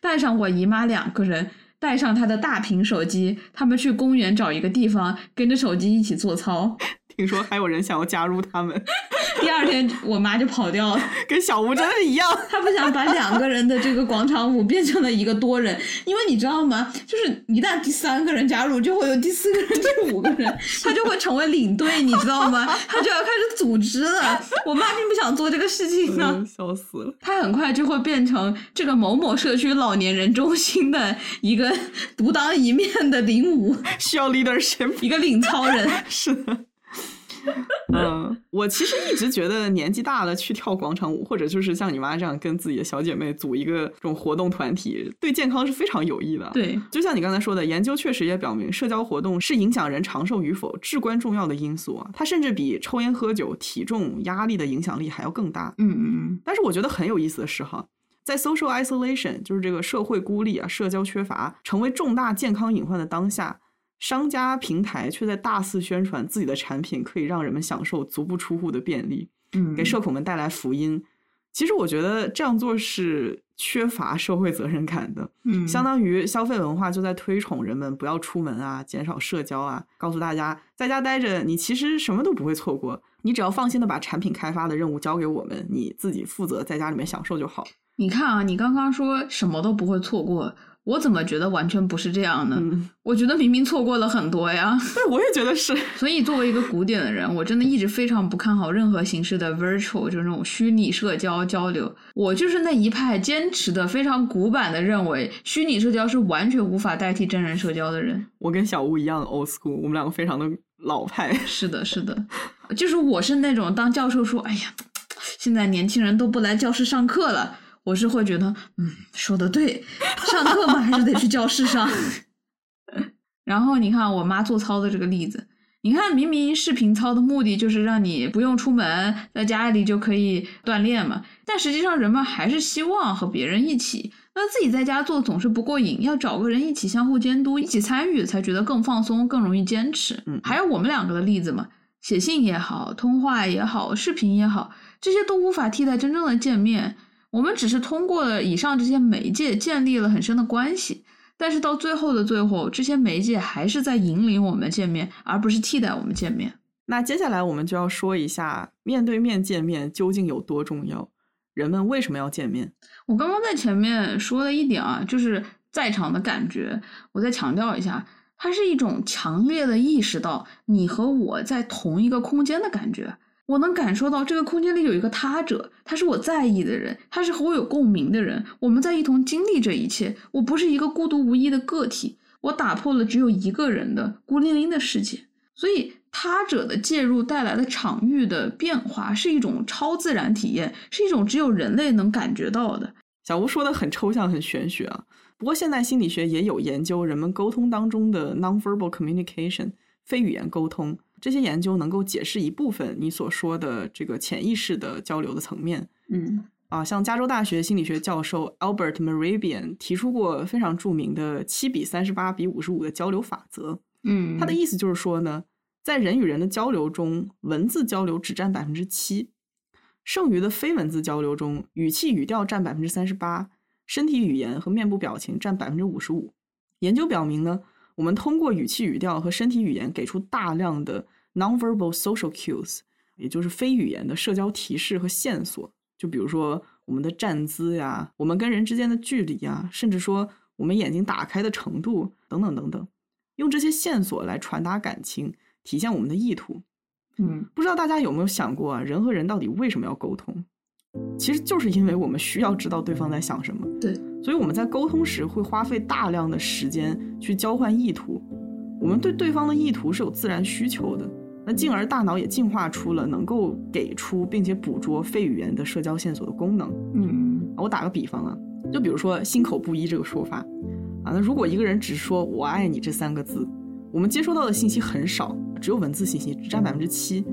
带上我姨妈两个人，带上他的大屏手机，他们去公园找一个地方，跟着手机一起做操。
听说还有人想要加入他们。
第二天我妈就跑掉了，
跟小吴真的一样。
她不想把两个人的这个广场舞变成了一个多人，因为你知道吗？就是一旦第三个人加入，就会有第四个人、第五个人，他就会成为领队，你知道吗？他就要开始组织了。我妈并不想做这个事情呢，
笑死了。
他很快就会变成这个某某社区老年人中心的一个独当一面的领舞，
需要 leadership，
一个领操人。
是的。嗯，我其实一直觉得年纪大了去跳广场舞，或者就是像你妈这样跟自己的小姐妹组一个这种活动团体，对健康是非常有益的。，
对，
就像你刚才说的，研究确实也表明，社交活动是影响人长寿与否至关重要的因素啊。它甚至比抽烟喝酒、体重、压力的影响力还要更大。
嗯嗯嗯
但是我觉得很有意思的是哈，在 social isolation，就是这个社会孤立啊、社交缺乏成为重大健康隐患的当下，商家平台却在大肆宣传自己的产品可以让人们享受足不出户的便利，
嗯，
给社恐们带来福音。其实我觉得这样做是缺乏社会责任感的，
嗯
相当于消费文化就在推崇人们不要出门啊，减少社交啊，告诉大家在家待着，你其实什么都不会错过，你只要放心的把产品开发的任务交给我们，你自己负责在家里面享受就好。
你看啊，你刚刚说什么都不会错过，我怎么觉得完全不是这样呢？
嗯，
我觉得明明错过了很多呀。
对，我也觉得是。
所以，作为一个古典的人，我真的一直非常不看好任何形式的 virtual，就是那种虚拟社交交流。我就是那一派坚持的非常古板的认为，虚拟社交是完全无法代替真人社交的人。
我跟小吴一样 old school，我们两个非常的老派。
是的，是的，就是我是那种当教授说，哎呀，现在年轻人都不来教室上课了，我是会觉得，嗯，说的对，上课嘛还是得去教室上。然后你看我妈做操的这个例子，你看明明视频操的目的就是让你不用出门，在家里就可以锻炼嘛，但实际上人们还是希望和别人一起。那自己在家做总是不过瘾，要找个人一起相互监督、一起参与，才觉得更放松、更容易坚持。
嗯
还有我们两个的例子嘛，写信也好，通话也好，视频也好，这些都无法替代真正的见面。我们只是通过了以上这些媒介建立了很深的关系，但是到最后的最后，这些媒介还是在引领我们见面，而不是替代我们见面。
那接下来我们就要说一下面对面见面究竟有多重要，人们为什么要见面？
我刚刚在前面说了一点啊，就是在场的感觉，我再强调一下，它是一种强烈的意识到你和我在同一个空间的感觉。我能感受到这个空间里有一个他者，他是我在意的人，他是和我有共鸣的人，我们在一同经历这一切。我不是一个孤独无依的个体，我打破了只有一个人的孤零零的世界。所以，他者的介入带来的场域的变化是一种超自然体验，是一种只有人类能感觉到的。
小吴说的很抽象、很玄学啊。不过现代心理学也有研究人们沟通当中的 nonverbal communication 非语言沟通，这些研究能够解释一部分你所说的这个潜意识的交流的层面。
嗯
啊，像加州大学心理学教授 Albert Mehrabian 提出过非常著名的七比三十八比五十五的交流法则。
嗯，
他的意思就是说呢，在人与人的交流中，文字交流只占百分之七，剩余的非文字交流中，语气语调占百分之三十八，身体语言和面部表情占百分之五十五。研究表明呢，我们通过语气语调和身体语言给出大量的 nonverbal social cues，也就是非语言的社交提示和线索。就比如说我们的站姿呀，我们跟人之间的距离呀，甚至说我们眼睛打开的程度等等等等。用这些线索来传达感情，体现我们的意图。
嗯
不知道大家有没有想过啊，人和人到底为什么要沟通？其实就是因为我们需要知道对方在想什么。
对，
所以我们在沟通时会花费大量的时间去交换意图。我们对对方的意图是有自然需求的，那进而大脑也进化出了能够给出并且捕捉非语言的社交线索的功能。
嗯
我打个比方啊，就比如说“心口不一”这个说法啊，那如果一个人只说我爱你这三个字，我们接收到的信息很少，只有文字信息，只占百分之七。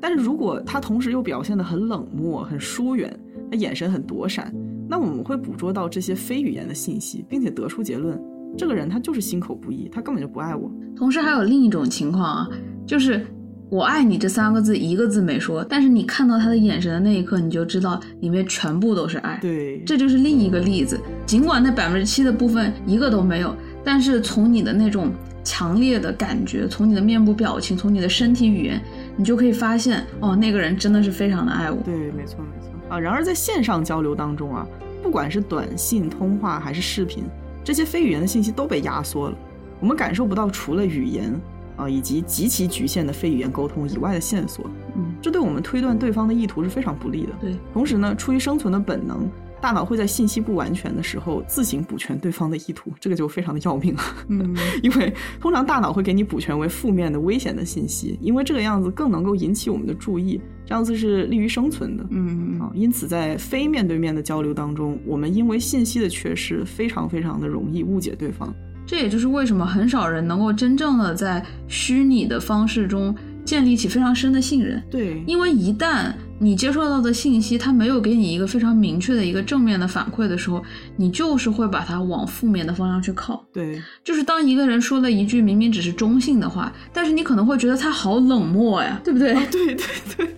但是如果他同时又表现得很冷漠、很疏远，他眼神很躲闪，那我们会捕捉到这些非语言的信息，并且得出结论：这个人他就是心口不一，他根本就不爱我。
同时还有另一种情况啊，就是“我爱你”这三个字一个字没说，但是你看到他的眼神的那一刻，你就知道里面全部都是爱。
对，
这就是另一个例子。尽管那百分之七的部分一个都没有，但是从你的那种强烈的感觉，从你的面部表情，从你的身体语言，你就可以发现，哦，那个人真的是非常的爱我。
对，没错没错啊。然而在线上交流当中啊，不管是短信、通话还是视频，这些非语言的信息都被压缩了，我们感受不到除了语言啊以及极其局限的非语言沟通以外的线索，
嗯，
这对我们推断对方的意图是非常不利的。
对，
同时呢，出于生存的本能，大脑会在信息不完全的时候自行补全对方的意图，这个就非常的要命了。
嗯，
因为通常大脑会给你补全为负面的、危险的信息，因为这个样子更能够引起我们的注意，这样子是利于生存的。
嗯
啊，因此在非面对面的交流当中，我们因为信息的缺失，非常非常的容易误解对方。
这也就是为什么很少人能够真正的在虚拟的方式中建立起非常深的信任，
对，
因为一旦你接受到的信息它没有给你一个非常明确的一个正面的反馈的时候，你就是会把它往负面的方向去靠。
对，
就是当一个人说了一句明明只是中性的话，但是你可能会觉得他好冷漠呀，对不对？
对对对。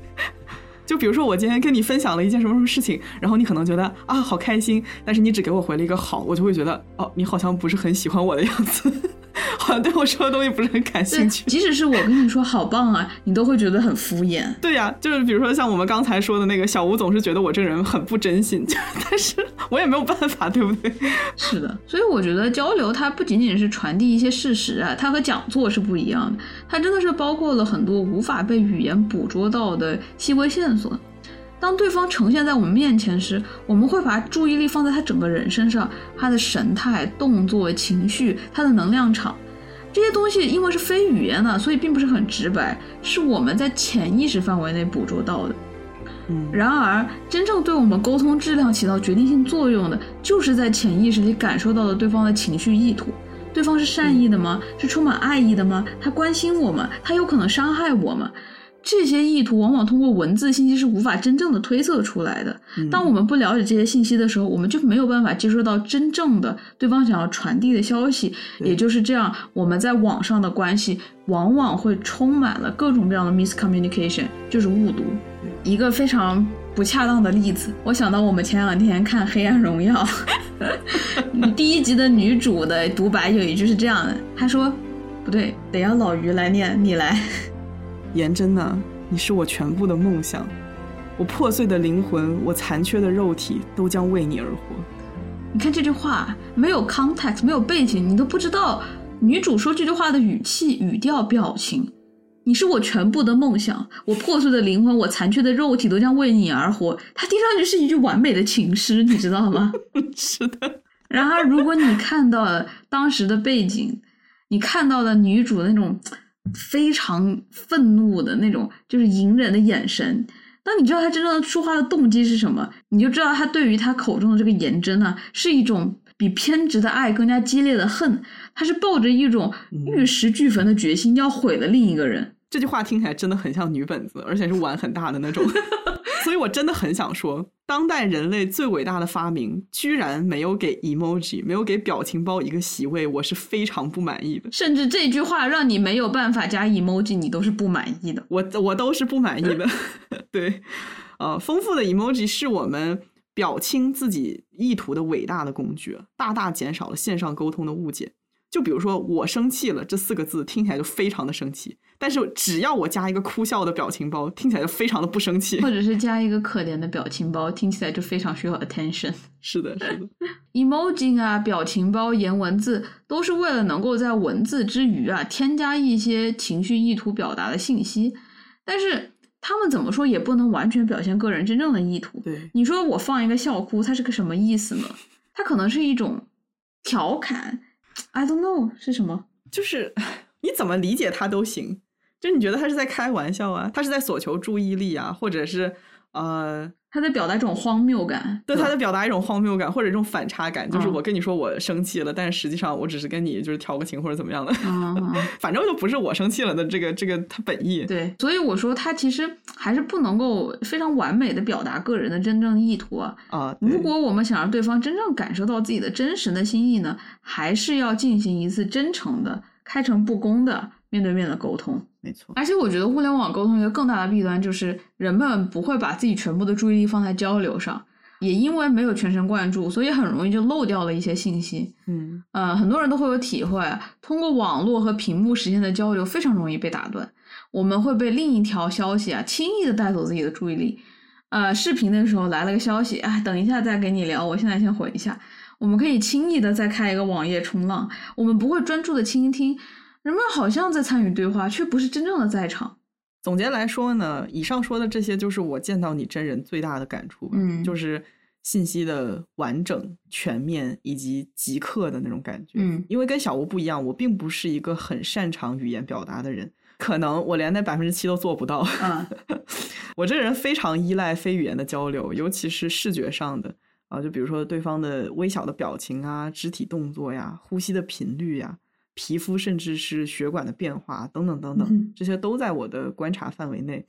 就比如说，我今天跟你分享了一件什么什么事情，然后你可能觉得啊好开心，但是你只给我回了一个好，我就会觉得哦，你好像不是很喜欢我的样子，好像对我说的东西不是很感兴趣。
即使是我跟你说好棒啊，你都会觉得很敷衍。
对呀，就是比如说像我们刚才说的那个小吴，总是觉得我这个人很不真心，但是我也没有办法，对不对？
是的，所以我觉得交流它不仅仅是传递一些事实啊，它和讲座是不一样的，它真的是包括了很多无法被语言捕捉到的细微线索。当对方呈现在我们面前时，我们会把注意力放在他整个人身上，他的神态、动作、情绪，他的能量场，这些东西因为是非语言的，所以并不是很直白，是我们在潜意识范围内捕捉到的。
嗯，
然而，真正对我们沟通质量起到决定性作用的，就是在潜意识里感受到的对方的情绪意图。对方是善意的吗？是充满爱意的吗？他关心我吗？他有可能伤害我吗？这些意图往往通过文字信息是无法真正的推测出来的。当我们不了解这些信息的时候，我们就没有办法接收到真正的对方想要传递的消息。也就是这样，我们在网上的关系往往会充满了各种各样的 miscommunication，就是误读。一个非常不恰当的例子，我想到我们前两天看《黑暗荣耀 》第一集的女主的独白有一句是这样的，她说：“不对，得要老于来念，你来。”
颜真呐，你是我全部的梦想，我破碎的灵魂，我残缺的肉体，都将为你而活。
你看这句话没有 context，没有背景，你都不知道女主说这句话的语气、语调、表情。你是我全部的梦想，我破碎的灵魂，我残缺的肉体，都将为你而活。它听上去是一句完美的情诗，你知道吗？
是的。
然而，如果你看到了当时的背景，你看到了女主那种。非常愤怒的那种，就是隐忍的眼神。当你知道他真正说话的动机是什么，你就知道他对于他口中的这个颜真呢，是一种比偏执的爱更加激烈的恨。他是抱着一种玉石俱焚的决心，要毁了另一个人。
这句话听起来真的很像女本子，而且是碗很大的那种。所以我真的很想说，当代人类最伟大的发明居然没有给 emoji，没有给表情包一个席位，我是非常不满意的。
甚至这句话让你没有办法加 emoji，你都是不满意的。
我我都是不满意的。对，呃，丰富的 emoji 是我们表清自己意图的伟大的工具，大大减少了线上沟通的误解。就比如说，我生气了这四个字听起来就非常的生气，但是只要我加一个哭笑的表情包，听起来就非常的不生气。
或者是加一个可怜的表情包，听起来就非常需要 attention。
是的，是的。
emoji 啊，表情包、言文字，都是为了能够在文字之余啊，添加一些情绪意图表达的信息。但是他们怎么说也不能完全表现个人真正的意图。
对，
你说我放一个笑哭，它是个什么意思呢？它可能是一种调侃，I don't know 是什么。
就是 你怎么理解它都行。就你觉得他是在开玩笑啊，他是在索求注意力啊，或者是呃。
他在表达一种荒谬感，
对，他在表达一种荒谬感或者一种反差感，就是
嗯
我跟你说我生气了，但是实际上我只是跟你就是调个情或者怎么样的，
嗯，
反正就不是我生气了的这个这个他本意。
对，所以我说他其实还是不能够非常完美的表达个人的真正意图啊。
啊，
如果我们想让对方真正感受到自己的真实的心意呢，还是要进行一次真诚的、开诚布公的面对面的沟通。
没错，
而且我觉得互联网沟通一个更大的弊端就是人们不会把自己全部的注意力放在交流上，也因为没有全神贯注，所以很容易就漏掉了一些信息。
嗯，
呃，很多人都会有体会，通过网络和屏幕实现的交流非常容易被打断，我们会被另一条消息啊轻易的带走自己的注意力。呃，视频的时候来了个消息，啊，等一下再给你聊，我现在先回一下。我们可以轻易的再开一个网页冲浪，我们不会专注的倾听。人们好像在参与对话，却不是真正的在场。
总结来说呢，以上说的这些就是我见到你真人最大的感触吧。
嗯
就是信息的完整、全面以及即刻的那种感觉。
嗯
因为跟小吴不一样，我并不是一个很擅长语言表达的人，可能我连那百分之七都做不到。
嗯，
我这个人非常依赖非语言的交流，尤其是视觉上的啊，就比如说对方的微小的表情啊、肢体动作呀、呼吸的频率呀、皮肤甚至是血管的变化等等等等，
嗯
这些都在我的观察范围内。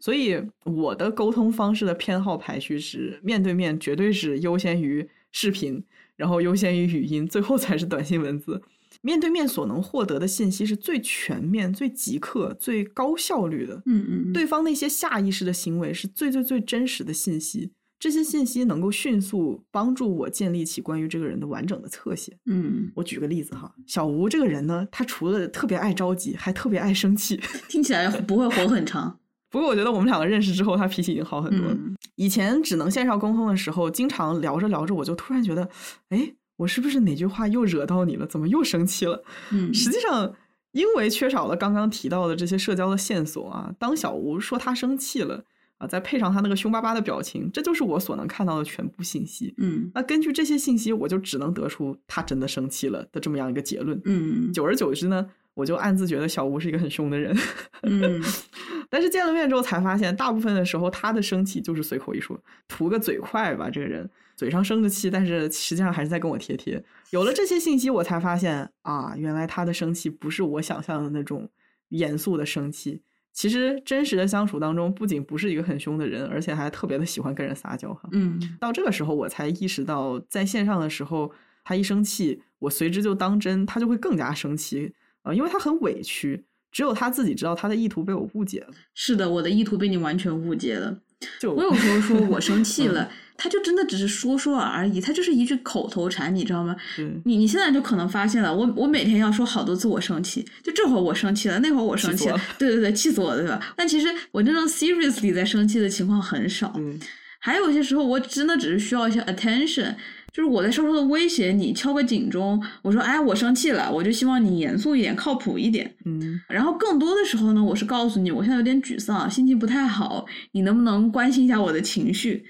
所以我的沟通方式的偏好排序是面对面绝对是优先于视频，然后优先于语音，最后才是短信文字。面对面所能获得的信息是最全面、最即刻、最高效率的。
嗯嗯，
对方那些下意识的行为是最最最真实的信息，这些信息能够迅速帮助我建立起关于这个人的完整的侧写。
嗯，
我举个例子哈，小吴这个人呢，他除了特别爱着急，还特别爱生气。
听起来不会活很长。
不过我觉得我们两个认识之后，他脾气已经好很多了。
嗯
以前只能线上沟通的时候，经常聊着聊着，我就突然觉得，哎，我是不是哪句话又惹到你了？怎么又生气了？
嗯，
实际上，因为缺少了刚刚提到的这些社交的线索啊，当小吴说他生气了啊，再配上他那个凶巴巴的表情，这就是我所能看到的全部信息。
嗯
那根据这些信息，我就只能得出他真的生气了的这么样一个结论。
嗯
久而久之呢，我就暗自觉得小吴是一个很凶的人。
嗯
但是见了面之后才发现，大部分的时候他的生气就是随口一说，图个嘴快吧。这个人嘴上生着气，但是实际上还是在跟我贴贴。有了这些信息，我才发现啊，原来他的生气不是我想象的那种严肃的生气。其实真实的相处当中，不仅不是一个很凶的人，而且还特别的喜欢跟人撒娇哈。
嗯
到这个时候，我才意识到，在线上的时候，他一生气，我随之就当真，他就会更加生气啊、呃因为他很委屈，只有他自己知道他的意图被我误解了。
是的，我的意图被你完全误解了。
就
我有时候说我生气了，他就真的只是说说而已，他就是一句口头禅，你知道吗？
对
你你现在就可能发现了，我我每天要说好多次我生气，就这会儿我生气了，那会儿我生气了对对对，气死我了，对吧？但其实我真正 seriously 在生气的情况很少，
嗯
还有一些时候我真的只是需要一些 attention，就是我在稍稍的威胁你，敲个警钟，我说哎我生气了，我就希望你严肃一点，靠谱一点。
嗯
然后更多的时候呢，我是告诉你，我现在有点沮丧，心情不太好，你能不能关心一下我的情绪？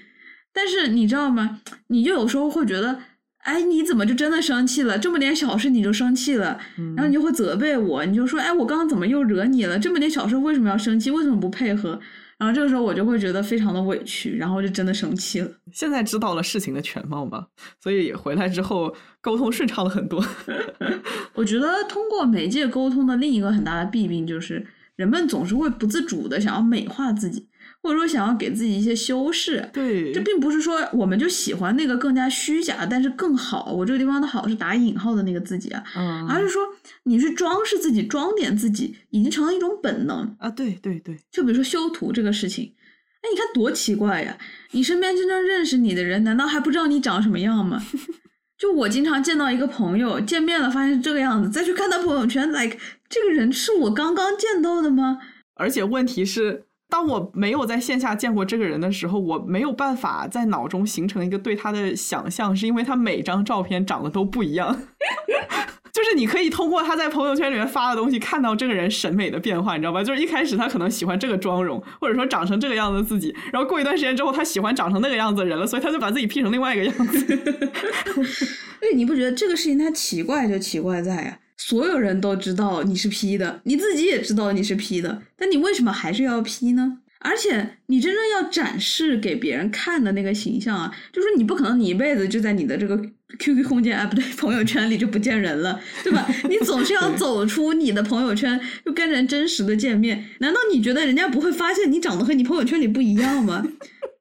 但是你知道吗？你就有时候会觉得，哎，你怎么就真的生气了？这么点小事你就生气了，
嗯
然后你就会责备我，你就说，哎，我刚刚怎么又惹你了？这么点小事为什么要生气？为什么不配合？然后这个时候我就会觉得非常的委屈，然后就真的生气了。
现在知道了事情的全貌嘛，所以回来之后沟通顺畅了很多。
我觉得通过媒介沟通的另一个很大的弊病就是，人们总是会不自主的想要美化自己，或者说想要给自己一些修饰。
对
这并不是说我们就喜欢那个更加虚假，但是更好。我这个地方的好是打引号的那个自己啊，
嗯
而是说你去装饰自己、装点自己，已经成了一种本能。
啊，对对对，
就比如说修图这个事情，哎，你看多奇怪呀！你身边真正认识你的人，难道还不知道你长什么样吗？就我经常见到一个朋友，见面了发现是这个样子，再去看他朋友圈，like 这个人是我刚刚见到的吗？
而且问题是，当我没有在线下见过这个人的时候，我没有办法在脑中形成一个对他的想象，是因为他每张照片长得都不一样。就是你可以通过他在朋友圈里面发的东西，看到这个人审美的变化，你知道吧？就是一开始他可能喜欢这个妆容，或者说长成这个样子自己，然后过一段时间之后，他喜欢长成那个样子的人了，所以他就把自己 P 成另外一个样子。
哎，你不觉得这个事情它奇怪就奇怪在呀、所有人都知道你是 P 的，你自己也知道你是 P 的，但你为什么还是要 P 呢？而且你真正要展示给别人看的那个形象啊，就是你不可能你一辈子就在你的这个 QQ 空间啊，不对，朋友圈里就不见人了，对吧？你总是要走出你的朋友圈，就跟人真实的见面。难道你觉得人家不会发现你长得和你朋友圈里不一样吗？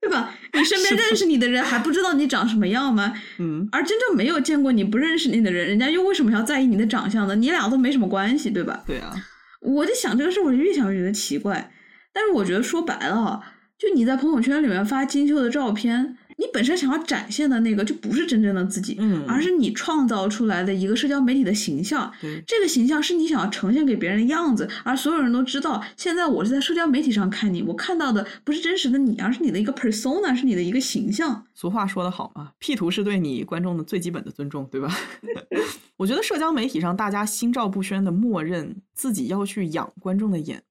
对吧？你身边认识你的人还不知道你长什么样吗？
嗯，
而真正没有见过你、不认识你的人，人家又为什么要在意你的长相呢？你俩都没什么关系，对吧？
对啊，
我就想这个事，我就越想越觉得奇怪。但是我觉得说白了哈，就你在朋友圈里面发金秀的照片，你本身想要展现的那个就不是真正的自己，
嗯
而是你创造出来的一个社交媒体的形象。
对，
这个形象是你想要呈现给别人的样子，而所有人都知道，现在我是在社交媒体上看你，我看到的不是真实的你，而是你的一个 persona，是你的一个形象。
俗话说得好啊，P 图是对你观众的最基本的尊重，对吧？我觉得社交媒体上大家心照不宣的默认自己要去养观众的眼，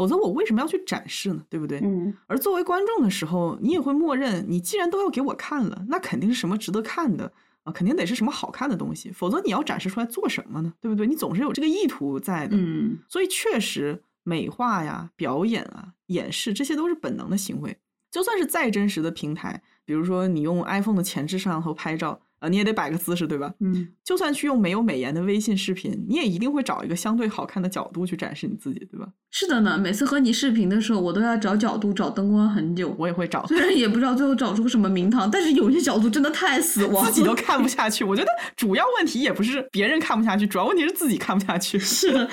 否则我为什么要去展示呢？对不对？
嗯
而作为观众的时候，你也会默认，你既然都要给我看了，那肯定是什么值得看的啊，肯定得是什么好看的东西，否则你要展示出来做什么呢？对不对？你总是有这个意图在的。
嗯
所以确实，美化呀、表演啊、演示，这些都是本能的行为。就算是再真实的平台，比如说你用 iPhone 的前置摄像头拍照，啊，你也得摆个姿势，对吧？
嗯，
就算去用没有美颜的微信视频，你也一定会找一个相对好看的角度去展示你自己，对吧？
是的呢。每次和你视频的时候，我都要找角度、找灯光很久。
我也会找，
虽然也不知道最后找出个什么名堂，但是有些角度真的太死亡了，
自己都看不下去。我觉得主要问题也不是别人看不下去，主要问题是自己看不下去。
是的，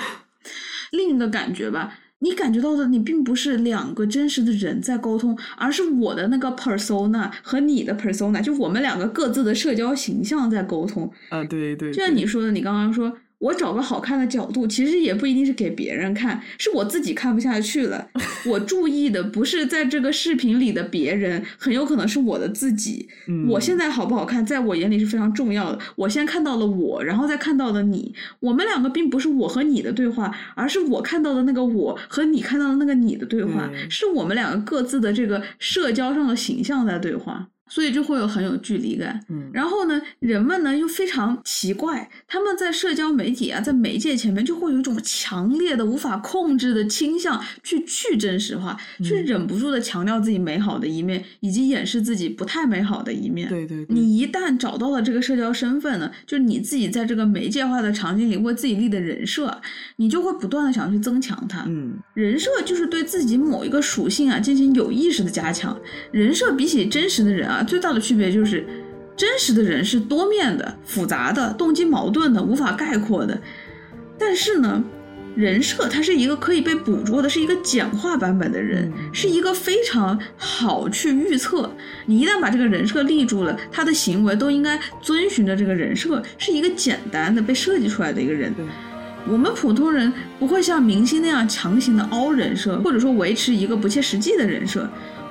另一个感觉吧，你感觉到的，你并不是两个真实的人在沟通，而是我的那个 persona 和你的 persona，就我们两个各自的社交形象在沟通。
啊，对对，
就像你说的，你刚刚说。我找个好看的角度，其实也不一定是给别人看，是我自己看不下去了。我注意的不是在这个视频里的别人，很有可能是我的自己。
嗯
我现在好不好看，在我眼里是非常重要的。我先看到了我，然后再看到了你。我们两个并不是我和你的对话，而是我看到的那个我和你看到的那个你的对话，
对
是我们两个各自的这个社交上的形象在对话，所以就会有很有距离感。
嗯，
然后呢，人们呢又非常奇怪，他们在社交媒体啊，在媒介前面就会有一种强烈的、无法控制的倾向，去去真实化，去
嗯
忍不住的强调自己美好的一面，以及掩饰自己不太美好的一面。
对对对，
你一旦找到了这个社交身份呢，就是你自己在这个媒介化的场景里为自己立的人设，你就会不断的想去增强它。
嗯
人设就是对自己某一个属性啊进行有意识的加强。人设比起真实的人啊，最大的区别就是，真实的人是多面的、复杂的、动机矛盾的、无法概括的。但是呢，人设它是一个可以被捕捉的，是一个简化版本的人，
嗯
是一个非常好去预测。你一旦把这个人设立住了，他的行为都应该遵循着这个人设，是一个简单的被设计出来的一个人。我们普通人不会像明星那样强行的凹人设，或者说维持一个不切实际的人设。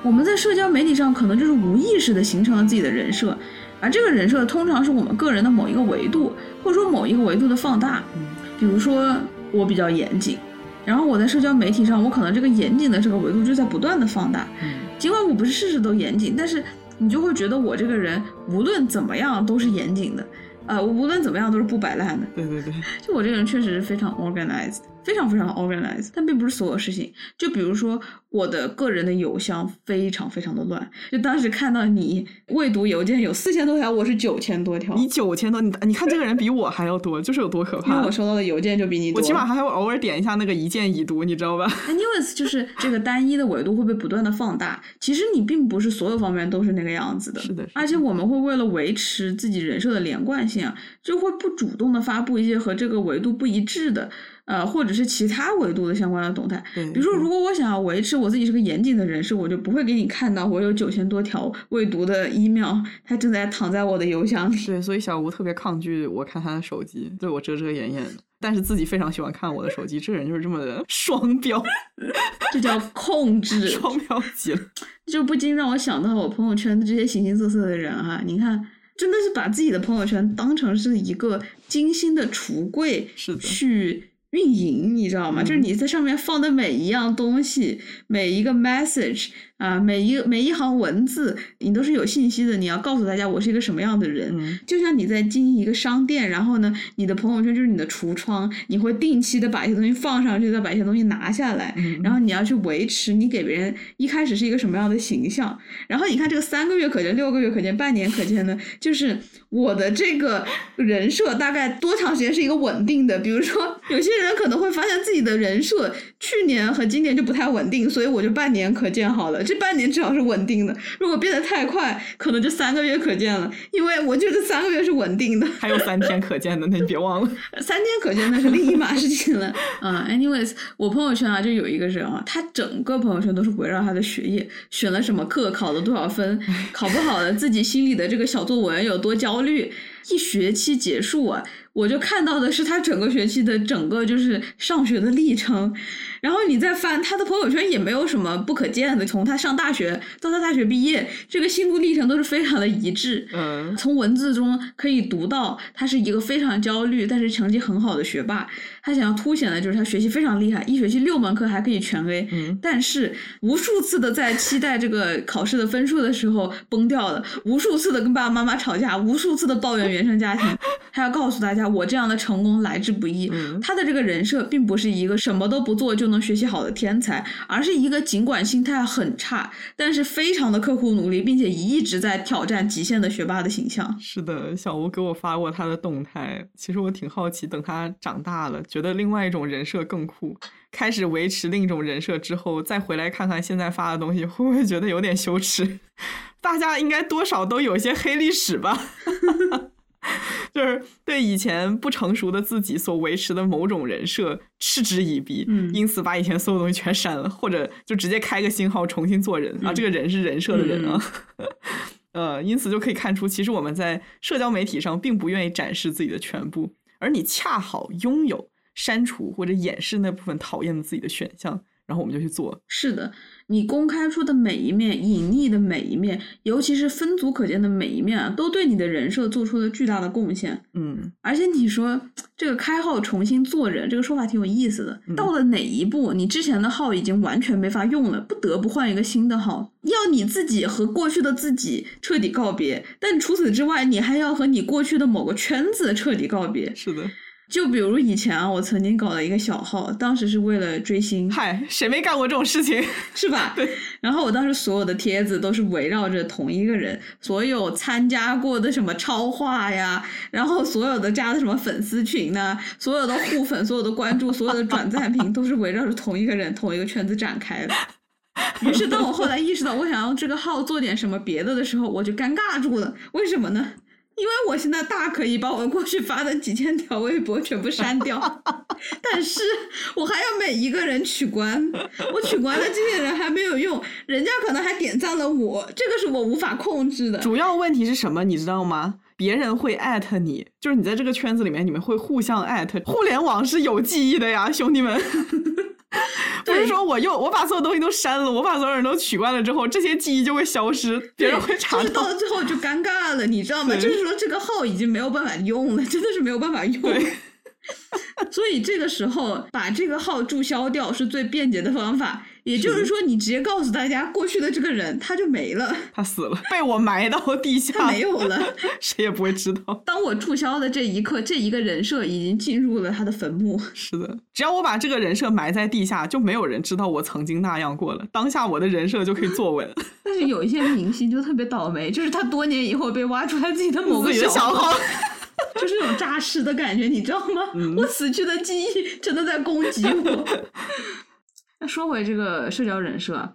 我们在社交媒体上可能就是无意识的形成了自己的人设，而这个人设通常是我们个人的某一个维度，或者说某一个维度的放大。
嗯
比如说我比较严谨，然后我在社交媒体上，我可能这个严谨的这个维度就在不断的放大。
嗯
尽管我不是事事都严谨，但是你就会觉得我这个人无论怎么样都是严谨的，呃，我无论怎么样都是不摆烂的。
对对对，
就我这个人确实是非常 organized，非常非常 organized，但并不是所有事情。就比如说我的个人的邮箱非常非常的乱，就当时看到你未读邮件有四千多条，我是九千多条，
你九千多，你你看这个人比我还要多，就是有多可怕
因为我。收到的邮件就比你多。
我起码还会偶尔点一下那个一键已读，你知道吧
？Anyways，就是这个单一的维度会被不断的放大。其实你并不是所有方面都是那个样子的，
是的是的
而且我们会为了维持自己人设的连贯性啊，就会不主动的发布一些和这个维度不一致的，呃，或者是其他维度的相关的动态。
对，
比如说，如果我想要维持我自己是个严谨的人士，我就不会给你看到我有九千多条未读的 email，它正在躺在我的邮箱里。
对，所以小吴特别抗拒我看他的手机，对我遮遮掩掩的，但是自己非常喜欢看我的手机。这人就是这么的双标，
这叫控制。
双标极了。
就不禁让我想到我朋友圈的这些形形色色的人哈、你看，真的是把自己的朋友圈当成是一个精心的橱柜
是的
去运营，你知道吗？就是
嗯
你在上面放的每一样东西，每一个 message 啊，每一每一行文字，你都是有信息的。你要告诉大家我是一个什么样的人，
嗯
就像你在经营一个商店，然后呢，你的朋友圈就是你的橱窗，你会定期的把一些东西放上去，再把一些东西拿下来，
嗯
然后你要去维持你给别人一开始是一个什么样的形象。然后你看这个三个月可见、六个月可见、半年可见呢，就是我的这个人设大概多长时间是一个稳定的。比如说，有些人可能会发现自己的人设去年和今年就不太稳定，所以我就半年可见好了，这半年至少是稳定的。如果变得太快，可能就三个月可见了，因为我觉得三个月是稳定的。
还有三天可见的，那你别忘了。
三天可见那是另一码事情了。嗯，anyways，我朋友圈啊就有一个人啊，他整个朋友圈都是围绕他的学业，选了什么课，考了多少分，考不好了自己心里的这个小作文有多焦虑。一学期结束啊，我就看到的是他整个学期的整个就是上学的历程，然后你再翻他的朋友圈，也没有什么不可见的。从他上大学到他大学毕业，这个心路历程都是非常的一致。
嗯
从文字中可以读到，他是一个非常焦虑，但是成绩很好的学霸。他想要凸显的就是他学习非常厉害，一学期六门课还可以全 A，、
嗯
但是无数次的在期待这个考试的分数的时候崩掉了，无数次的跟爸爸妈妈吵架，无数次的抱怨原生家庭。他要告诉大家，我这样的成功来之不易。
嗯
他的这个人设并不是一个什么都不做就能学习好的天才，而是一个尽管心态很差，但是非常的刻苦努力，并且一直在挑战极限的学霸的形象。
是的，小吴给我发过他的动态，其实我挺好奇，等他长大了，觉得另外一种人设更酷，开始维持另一种人设之后，再回来看看现在发的东西，会不会觉得有点羞耻？大家应该多少都有些黑历史吧。就是对以前不成熟的自己所维持的某种人设嗤之以鼻，
嗯
因此把以前所有东西全删了，或者就直接开个新号重新做人、啊，这个人是人设的人啊。呃，因此就可以看出，其实我们在社交媒体上并不愿意展示自己的全部，而你恰好拥有删除或者掩饰那部分讨厌的自己的选项，然后我们就去做。
是的，你公开出的每一面、隐匿的每一面，尤其是分组可见的每一面啊，都对你的人设做出了巨大的贡献。
嗯，
而且你说这个开号重新做人，这个说法挺有意思的。到了哪一步，你之前的号已经完全没法用了，不得不换一个新的号，要你自己和过去的自己彻底告别。但除此之外，你还要和你过去的某个圈子彻底告别。
是的。
就比如以前啊，我曾经搞了一个小号，当时是为了追星，
嗨，谁没干过这种事情？
是吧？
对。
然后我当时所有的帖子都是围绕着同一个人，所有参加过的什么超话呀，然后所有的加的什么粉丝群呐、所有的互粉、所有的关注、所有的转赞 评，都是围绕着同一个人、同一个圈子展开的。于是，当我后来意识到我想要这个号做点什么别的的时候，我就尴尬住了。为什么呢？因为我现在大可以把我过去发的几千条微博全部删掉，但是我还要每一个人取关，我取关了这些人还没有用，人家可能还点赞了我，这个是我无法控制的。
主要问题是什么？你知道吗？别人会艾特你，就是你在这个圈子里面，你们会互相艾特。互联网是有记忆的呀，兄弟们。不是说我又我把所有东西都删了，我把所有人都取关了之后，这些记忆就会消失，别人会查到。
就是到了最后就尴尬了，你知道吗？就是说这个号已经没有办法用了，真的是没有办法用。
对
所以这个时候把这个号注销掉是最便捷的方法。也就是说，你直接告诉大家，过去的这个人他就没了，
他死了，被我埋到地下，
他没有了。
谁也不会知道。
当我注销的这一刻，这一个人设已经进入了他的坟墓。
是的，只要我把这个人设埋在地下，就没有人知道我曾经那样过了。当下我的人设就可以坐稳。
但是有一些明星就特别倒霉，就是他多年以后被挖出来自己的某个
小
号
号，
就是那种诈尸的感觉，你知道吗？我死去的记忆真的在攻击我。那说回这个社交人设啊，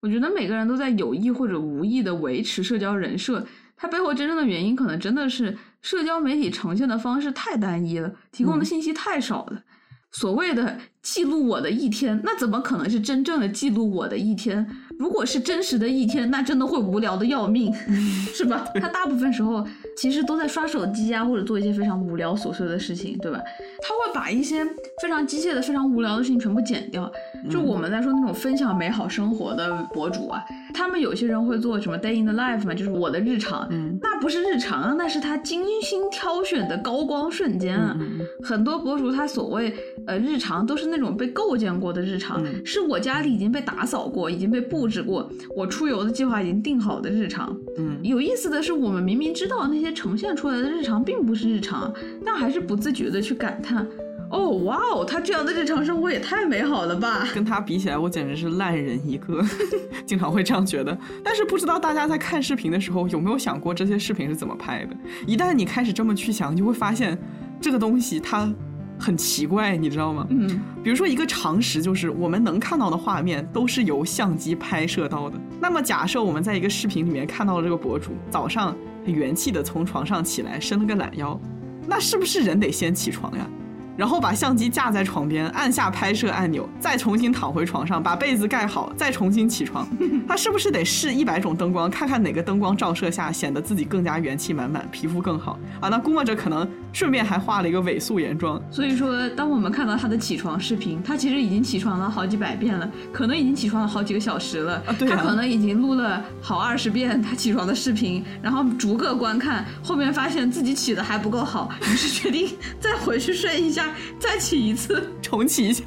我觉得每个人都在有意或者无意的维持社交人设，它背后真正的原因可能真的是社交媒体呈现的方式太单一了，提供的信息太少了。所谓的记录我的一天，那怎么可能是真正的记录我的一天？如果是真实的一天，那真的会无聊的要命，是吧？他大部分时候其实都在刷手机啊，或者做一些非常无聊琐碎的事情，对吧？他会把一些非常机械的、非常无聊的事情全部剪掉。就我们在说那种分享美好生活的博主啊，他们有些人会做什么 day in the life 嘛，就是我的日常，
嗯
那不是日常啊，那是他精心挑选的高光瞬间啊。
嗯
很多博主他所谓呃日常都是那种被构建过的日常，
嗯
是我家里已经被打扫过，已经被布置过，我出游的计划已经定好的日常。
嗯
有意思的是，我们明明知道那些呈现出来的日常并不是日常，但还是不自觉的去感叹。哦，哇哦，他这样的日常生活也太美好了吧！
跟他比起来，我简直是烂人一个，经常会这样觉得。但是不知道大家在看视频的时候有没有想过这些视频是怎么拍的？一旦你开始这么去想，你就会发现这个东西它很奇怪，你知道吗？
嗯，
比如说一个常识就是我们能看到的画面都是由相机拍摄到的。那么假设我们在一个视频里面看到了这个博主早上很元气的从床上起来，伸了个懒腰，那是不是人得先起床呀？然后把相机架在床边，按下拍摄按钮，再重新躺回床上，把被子盖好，再重新起床。他是不是得试一百种灯光，看看哪个灯光照射下显得自己更加元气满满，皮肤更好啊？那估摸着可能顺便还画了一个伪素颜妆。
所以说，当我们看到他的起床视频，他其实已经起床了好几百遍了，可能已经起床了好几个小时了。
啊对啊
他可能已经录了好二十遍他起床的视频，然后逐个观看，后面发现自己起的还不够好，于是决定再回去睡一下，再起一次。
重启一下。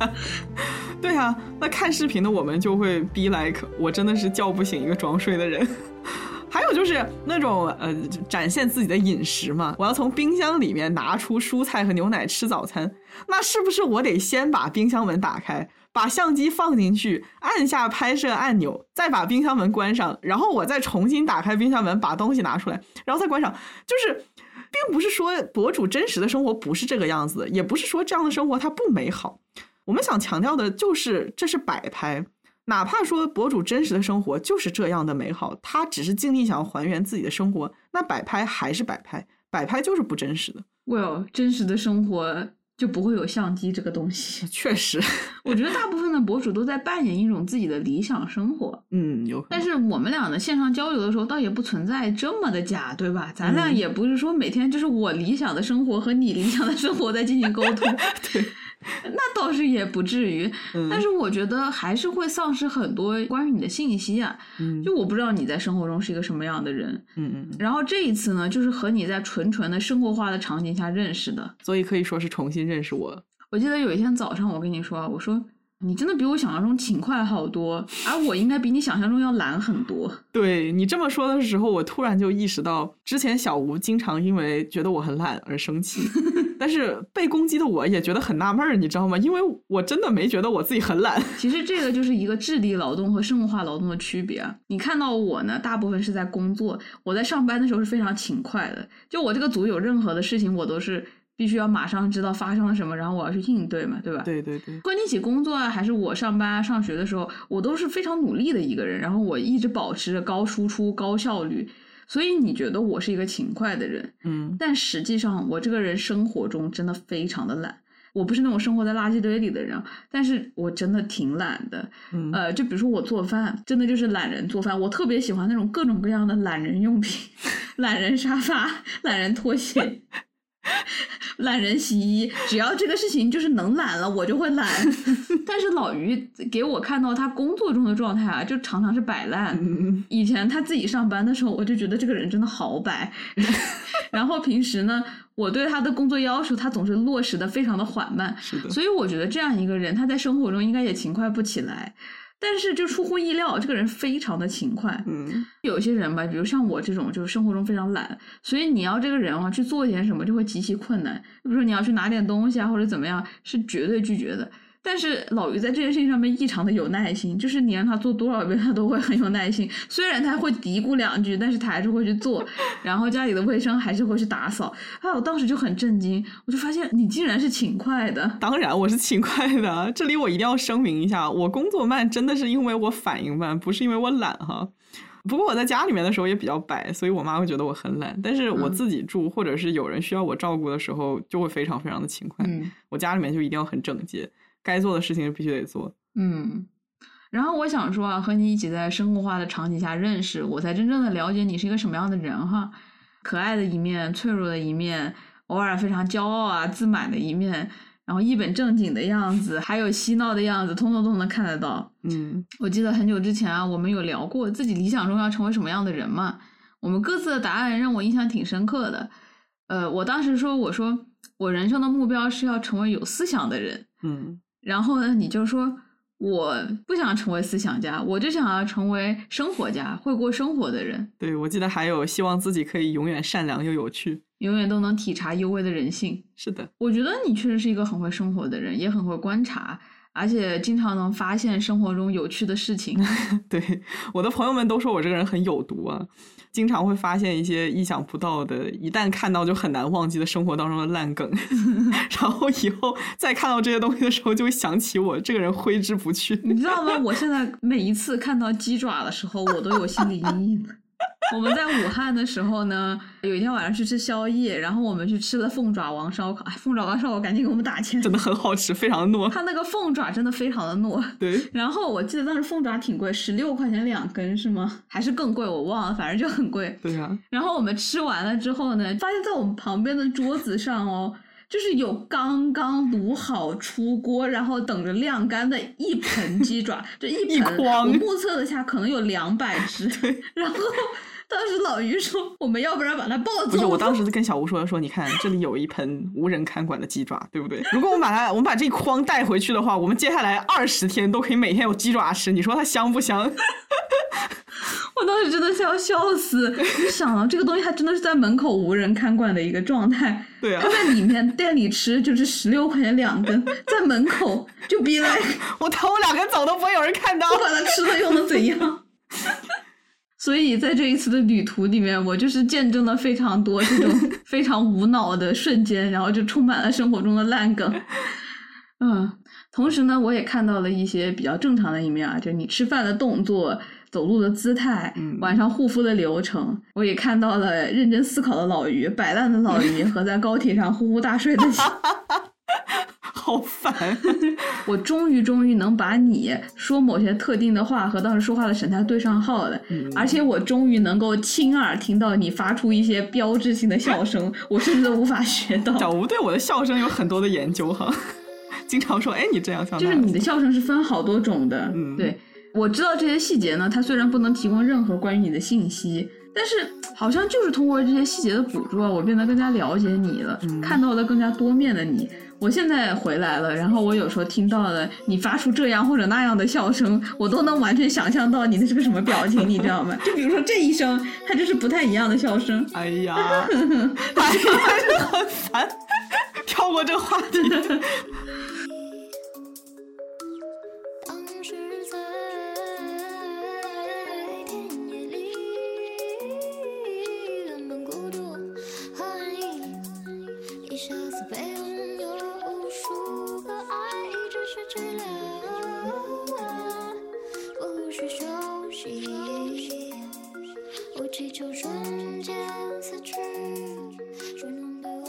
对啊，那看视频的我们就会 be like，我真的是叫不醒一个装睡的人。还有就是那种呃，展现自己的饮食嘛，我要从冰箱里面拿出蔬菜和牛奶吃早餐，那是不是我得先把冰箱门打开，把相机放进去，按下拍摄按钮，再把冰箱门关上，然后我再重新打开冰箱门，把东西拿出来，然后再关上，就是。并不是说博主真实的生活不是这个样子，也不是说这样的生活它不美好。我们想强调的就是这是摆拍，哪怕说博主真实的生活就是这样的美好，他只是尽力想要还原自己的生活，那摆拍还是摆拍，摆拍就是不真实的。
Well，真实的生活就不会有相机这个东西。
确实，
我觉得大部分的博主都在扮演一种自己的理想生活，
嗯，有
但是我们俩的线上交流的时候，倒也不存在这么的假，对吧？咱俩
嗯
也不是说每天就是我理想的生活和你理想的生活在进行沟通，
对，
那倒是也不至于。
嗯
但是我觉得还是会丧失很多关于你的信息啊。
嗯
就我不知道你在生活中是一个什么样的人，
嗯嗯，
然后这一次呢，就是和你在纯纯的生活化的场景下认识的。
所以可以说是重新认识我。
我记得有一天早上，我跟你说啊，我说你真的比我想象中勤快好多，而我应该比你想象中要懒很多。
对你这么说的时候，我突然就意识到，之前小吴经常因为觉得我很懒而生气，但是被攻击的我也觉得很纳闷儿，你知道吗？因为我真的没觉得我自己很懒。
其实这个就是一个智力劳动和生物化劳动的区别啊。你看到我呢，大部分是在工作，我在上班的时候是非常勤快的。就我这个组有任何的事情，我都是必须要马上知道发生了什么，然后我要去应对嘛，对吧？。
对对对，
关你一起工作啊，还是我上班啊、上学的时候，我都是非常努力的一个人，然后我一直保持着高输出、高效率，所以你觉得我是一个勤快的人，
嗯
但实际上我这个人生活中真的非常的懒。我不是那种生活在垃圾堆里的人，但是我真的挺懒的。
嗯
呃，就比如说我做饭，真的就是懒人做饭。我特别喜欢那种各种各样的懒人用品，懒人沙发、懒人拖鞋、懒人洗衣，只要这个事情就是能懒了，我就会懒。但是老于给我看到他工作中的状态啊，就常常是摆烂。
嗯
以前他自己上班的时候，我就觉得这个人真的好摆。然后平时呢，我对他的工作要求，他总是落实的非常的缓慢。
是的，
所以我觉得这样一个人，他在生活中应该也勤快不起来。但是就出乎意料，这个人非常的勤快。
嗯
有些人吧，比如像我这种，就是生活中非常懒，所以你要这个人啊去做一点什么，就会极其困难。比如说你要去拿点东西啊，或者怎么样，是绝对拒绝的。但是老于在这件事情上面异常的有耐心，就是你让他做多少遍，他都会很有耐心。虽然他会嘀咕两句，但是他还是会去做，然后家里的卫生还是会去打扫。哎，我当时就很震惊，我就发现你竟然是勤快的。
当然我是勤快的。这里我一定要声明一下，我工作慢真的是因为我反应慢，不是因为我懒哈。不过我在家里面的时候也比较摆，所以我妈会觉得我很懒。但是我
嗯
自己住，或者是有人需要我照顾的时候，就会非常非常的勤快。
嗯
我家里面就一定要很整洁，该做的事情必须得做。
嗯。然后我想说啊，和你一起在生活化的场景下认识，我才真正的了解你是一个什么样的人哈。可爱的一面，脆弱的一面，偶尔非常骄傲啊、自满的一面，然后一本正经的样子，还有嬉闹的样子，通通都能看得到。
嗯
我记得很久之前啊，我们有聊过自己理想中要成为什么样的人嘛。我们各自的答案让我印象挺深刻的。呃，我当时说，我说我人生的目标是要成为有思想的人。
嗯
然后呢，你就说我不想成为思想家，我就想要成为生活家，会过生活的人，
对，我记得还有希望自己可以永远善良又有趣。
永远都能体察幽微的人性。
是的，
我觉得你确实是一个很会生活的人，也很会观察，而且经常能发现生活中有趣的事情。
对，我的朋友们都说我这个人很有毒啊，经常会发现一些意想不到的，一旦看到就很难忘记的生活当中的烂梗，然后以后再看到这些东西的时候，就会想起我这个人挥之不去。
你知道吗？我现在每一次看到鸡爪的时候，我都有心理阴影了。我们在武汉的时候呢，有一天晚上去吃宵夜，然后我们去吃了凤爪王烧烤。哎，凤爪王烧烤赶紧给我们打钱，
真的很好吃，非常的糯。
它那个凤爪真的非常的糯。
对。
然后我记得当时凤爪挺贵，十六块钱两根是吗？还是更贵？我忘了，反正就很贵。
对呀。
然后我们吃完了之后呢，发现在我们旁边的桌子上哦。就是有刚刚卤好出锅，然后等着晾干的一盆鸡爪，这一盆 我目测了下，可能有两百只。然后 当时老于说：“我们要不然把它抱走？”
不是，我当时跟小吴说说：“你看，这里有一盆无人看管的鸡爪，对不对？如果我们把它，我们把这筐带回去的话，我们接下来二十天都可以每天有鸡爪吃。你说它香不香？”
我当时真的是要笑死！你想啊，这个东西它真的是在门口无人看管的一个状态。
对啊，
他在里面店里吃就是十六块钱两根，在门口就逼来，
我偷两根走都不会有人看到。
我把它吃了又能怎样？所以在这一次的旅途里面，我就是见证了非常多这种 非常无脑的瞬间，然后就充满了生活中的烂梗。嗯，同时呢，我也看到了一些比较正常的一面啊，就你吃饭的动作。走路的姿态，晚上护肤的流程，我也看到了认真思考的老于，摆烂的老于 和在高铁上呼呼大睡的你，
好烦！
我终于终于能把你说某些特定的话和当时说话的神态对上号了，而且我终于能够亲耳听到你发出一些标志性的笑声，我甚至都无法学到。
小吴对我的笑声有很多的研究哈，经常说，哎，你这样笑，
就是你的笑声是分好多种的，嗯，对。我知道这些细节呢，它虽然不能提供任何关于你的信息，但是好像就是通过这些细节的捕捉，我变得更加了解你了，看到了更加多面的你。我现在回来了，然后我有时候听到了你发出这样或者那样的笑声，我都能完全想象到你那是个什么表情，你知道吗？就比如说这一声，它就是不太一样的笑声。
哎呀，哎呀，很烦，跳过这个话题。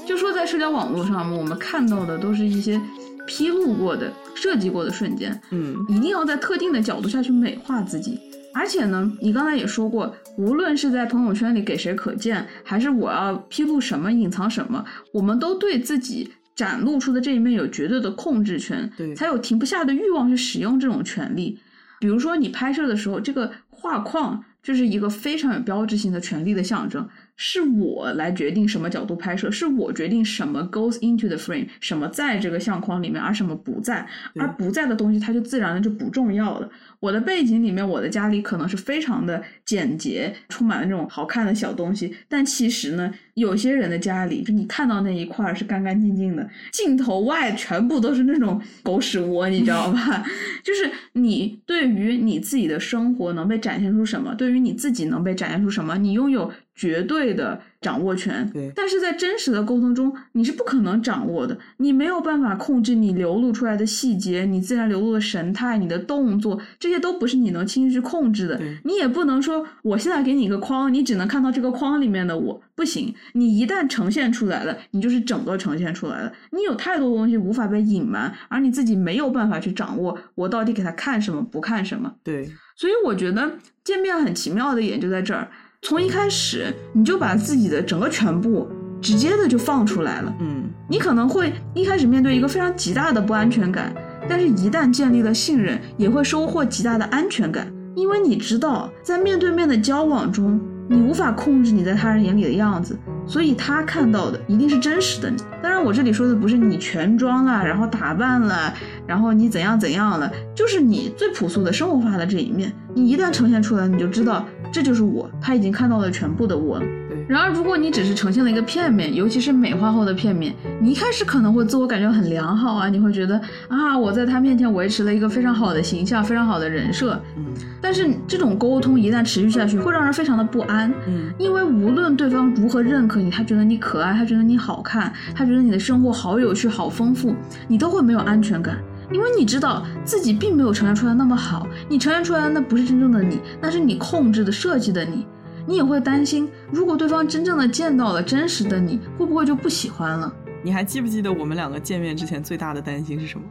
就说在社交网络上，我们看到的都是一些披露过的、设计过的瞬间。
嗯，
一定要在特定的角度下去美化自己。而且呢，你刚才也说过，无论是在朋友圈里给谁可见，还是我要披露什么、隐藏什么，我们都对自己展露出的这一面有绝对的控制权，
对，
才有停不下的欲望去使用这种权利。比如说，你拍摄的时候，这个画框就是一个非常有标志性的权利的象征。是我来决定什么角度拍摄，是我决定什么 goes into the frame，什么在这个相框里面，而什么不在，而不在的东西它就自然的就不重要了。我的背景里面，我的家里可能是非常的简洁，充满了那种好看的小东西，但其实呢，有些人的家里，就你看到那一块是干干净净的，镜头外全部都是那种狗屎窝，你知道吧？就是你对于你自己的生活能被展现出什么，对于你自己能被展现出什么，你拥有。绝对的掌握权，
对，
但是在真实的沟通中，你是不可能掌握的，你没有办法控制你流露出来的细节，你自然流露的神态，你的动作，这些都不是你能轻易去控制的。你也不能说，我现在给你一个框，你只能看到这个框里面的我，不行。你一旦呈现出来了，你就是整个呈现出来了。你有太多东西无法被隐瞒，而你自己没有办法去掌握，我到底给他看什么，不看什么。
对，
所以我觉得见面很奇妙的点就在这儿。从一开始，你就把自己的整个全部直接的就放出来了。
嗯，
你可能会一开始面对一个非常极大的不安全感，但是一旦建立了信任，也会收获极大的安全感，因为你知道在面对面的交往中，你无法控制你在他人眼里的样子，所以他看到的一定是真实的你。当然，我这里说的不是你全装了，然后打扮了，然后你怎样怎样了，就是你最朴素的生活化的这一面。你一旦呈现出来，你就知道。这就是我，他已经看到了全部的我。然而，如果你只是呈现了一个片面，尤其是美化后的片面，你一开始可能会自我感觉很良好啊，你会觉得啊，我在他面前维持了一个非常好的形象，非常好的人设。
嗯。
但是这种沟通一旦持续下去，会让人非常的不安。
嗯。
因为无论对方如何认可你，他觉得你可爱，他觉得你好看，他觉得你的生活好有趣、好丰富，你都会没有安全感。因为你知道自己并没有呈现出来那么好，你呈现出来的那不是真正的你，那是你控制的设计的你。你也会担心，如果对方真正的见到了真实的你，会不会就不喜欢了？
你还记不记得我们两个见面之前最大的担心是什么？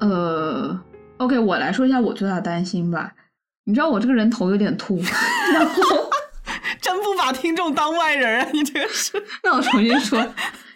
呃，OK，我来说一下我最大的担心吧。你知道我这个人头有点秃，然后
真不把听众当外人啊！你这个是，
那我重新说，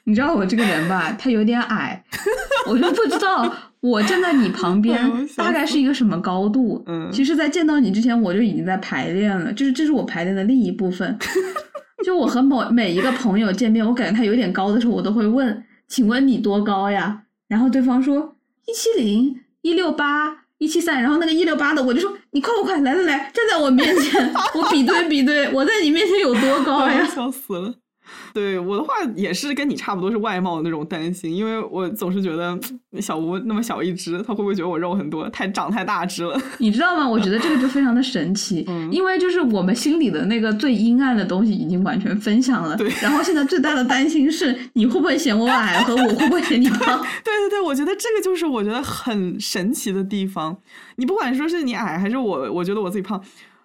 你知道我这个人吧，他有点矮，我就不知道我站在你旁边大概是一个什么高度。
嗯
其实，在见到你之前，我就已经在排练了，就是这是我排练的另一部分。就我和某每一个朋友见面，我感觉他有点高的时候，我都会问：“请问你多高呀？”然后对方说：“一七零、一六八、一七三。”然后那个一六八的，我就说：“你快快快，来来来，站在我面前，我比对比对，我在你面前有多高呀
笑死了。对我的话也是跟你差不多是外貌的那种担心，因为我总是觉得小吴那么小一只，他会不会觉得我肉很多，太长太大只了？？”
你知道吗？我觉得这个就非常的神奇，
嗯
因为就是我们心里的那个最阴暗的东西已经完全分享了。
对
然后现在最大的担心是你会不会嫌我矮，和我会不会嫌你胖。
对对对，我觉得这个就是我觉得很神奇的地方。你不管说是你矮还是我，我觉得我自己胖，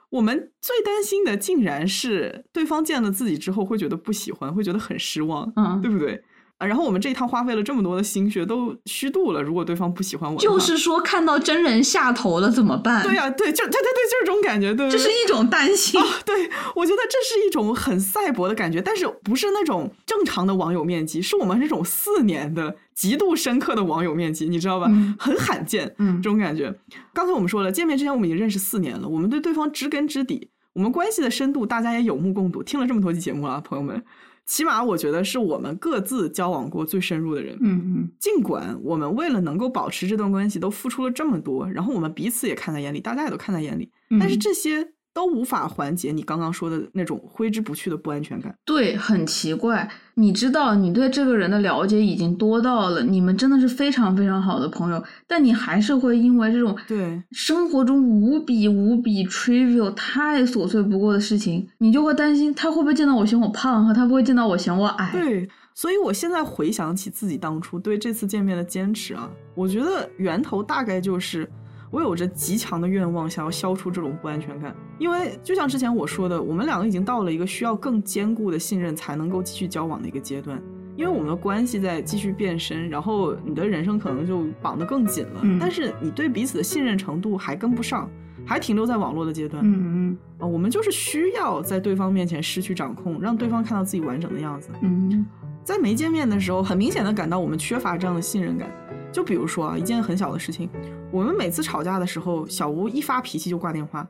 我们最担心的竟然是对方见了自己之后会觉得不喜欢，会觉得很失望，
嗯
对不对？啊，然后我们这一趟花费了这么多的心血，都虚度了。如果对方不喜欢我，
就是说，看到真人下头了怎么办？
对呀、对，就对对对，就是这种感觉，对，
这是一种担心。
对，我觉得这是一种很赛博的感觉，但是不是那种正常的网友面积，是我们这种四年的极度深刻的网友面积，你知道吧？
嗯
很罕见，
嗯
这种感觉。刚才我们说了，见面之前我们已经认识四年了，我们对对方知根知底，我们关系的深度大家也有目共睹。听了这么多期节目了，朋友们，起码我觉得是我们各自交往过最深入的人。
嗯嗯
尽管我们为了能够保持这段关系都付出了这么多，然后我们彼此也看在眼里，大家也都看在眼里，
嗯，
但是这些都无法缓解你刚刚说的那种挥之不去的不安全感。
对，很奇怪。你知道，你对这个人的了解已经多到了，你们真的是非常非常好的朋友，但你还是会因为这种
对
生活中无比无比 trivial、太琐碎不过的事情，你就会担心他会不会见到我嫌我胖，和他会不会见到我嫌我矮。
对，所以我现在回想起自己当初对这次见面的坚持啊，我觉得源头大概就是我有着极强的愿望，想要消除这种不安全感。因为就像之前我说的，我们两个已经到了一个需要更坚固的信任才能够继续交往的一个阶段。因为我们的关系在继续变深，然后你的人生可能就绑得更紧了，
嗯
但是你对彼此的信任程度还跟不上，还停留在网络的阶段。
嗯嗯
啊，我们就是需要在对方面前失去掌控，让对方看到自己完整的样子。
嗯嗯
在没见面的时候，很明显的感到我们缺乏这样的信任感。就比如说啊，一件很小的事情，我们每次吵架的时候，小吴一发脾气就挂电话，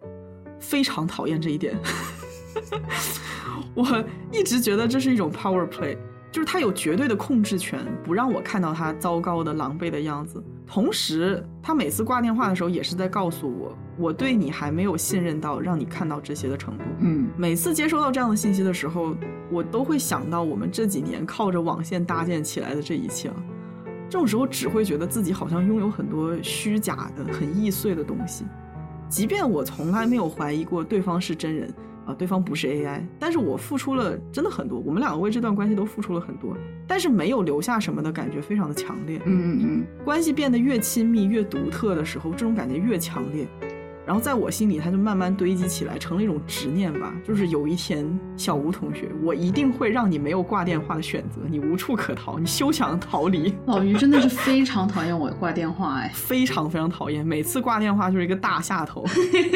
非常讨厌这一点。我一直觉得这是一种 power play，就是他有绝对的控制权，不让我看到他糟糕的、狼狈的样子。同时，他每次挂电话的时候，也是在告诉我，我对你还没有信任到让你看到这些的程度。
嗯
每次接收到这样的信息的时候，我都会想到我们这几年靠着网线搭建起来的这一切啊。这种时候只会觉得自己好像拥有很多虚假的、很易碎的东西，即便我从来没有怀疑过对方是真人啊，对方不是 AI，但是我付出了真的很多，我们两个为这段关系都付出了很多，但是没有留下什么的感觉非常的强烈。
嗯嗯嗯
关系变得越亲密、越独特的时候，这种感觉越强烈。然后在我心里，它就慢慢堆积起来，成了一种执念吧。就是有一天，小吴同学，我一定会让你没有挂电话的选择，你无处可逃，你休想逃离。
老于真的是非常讨厌我挂电话哎。
非常非常讨厌，每次挂电话就是一个大下头。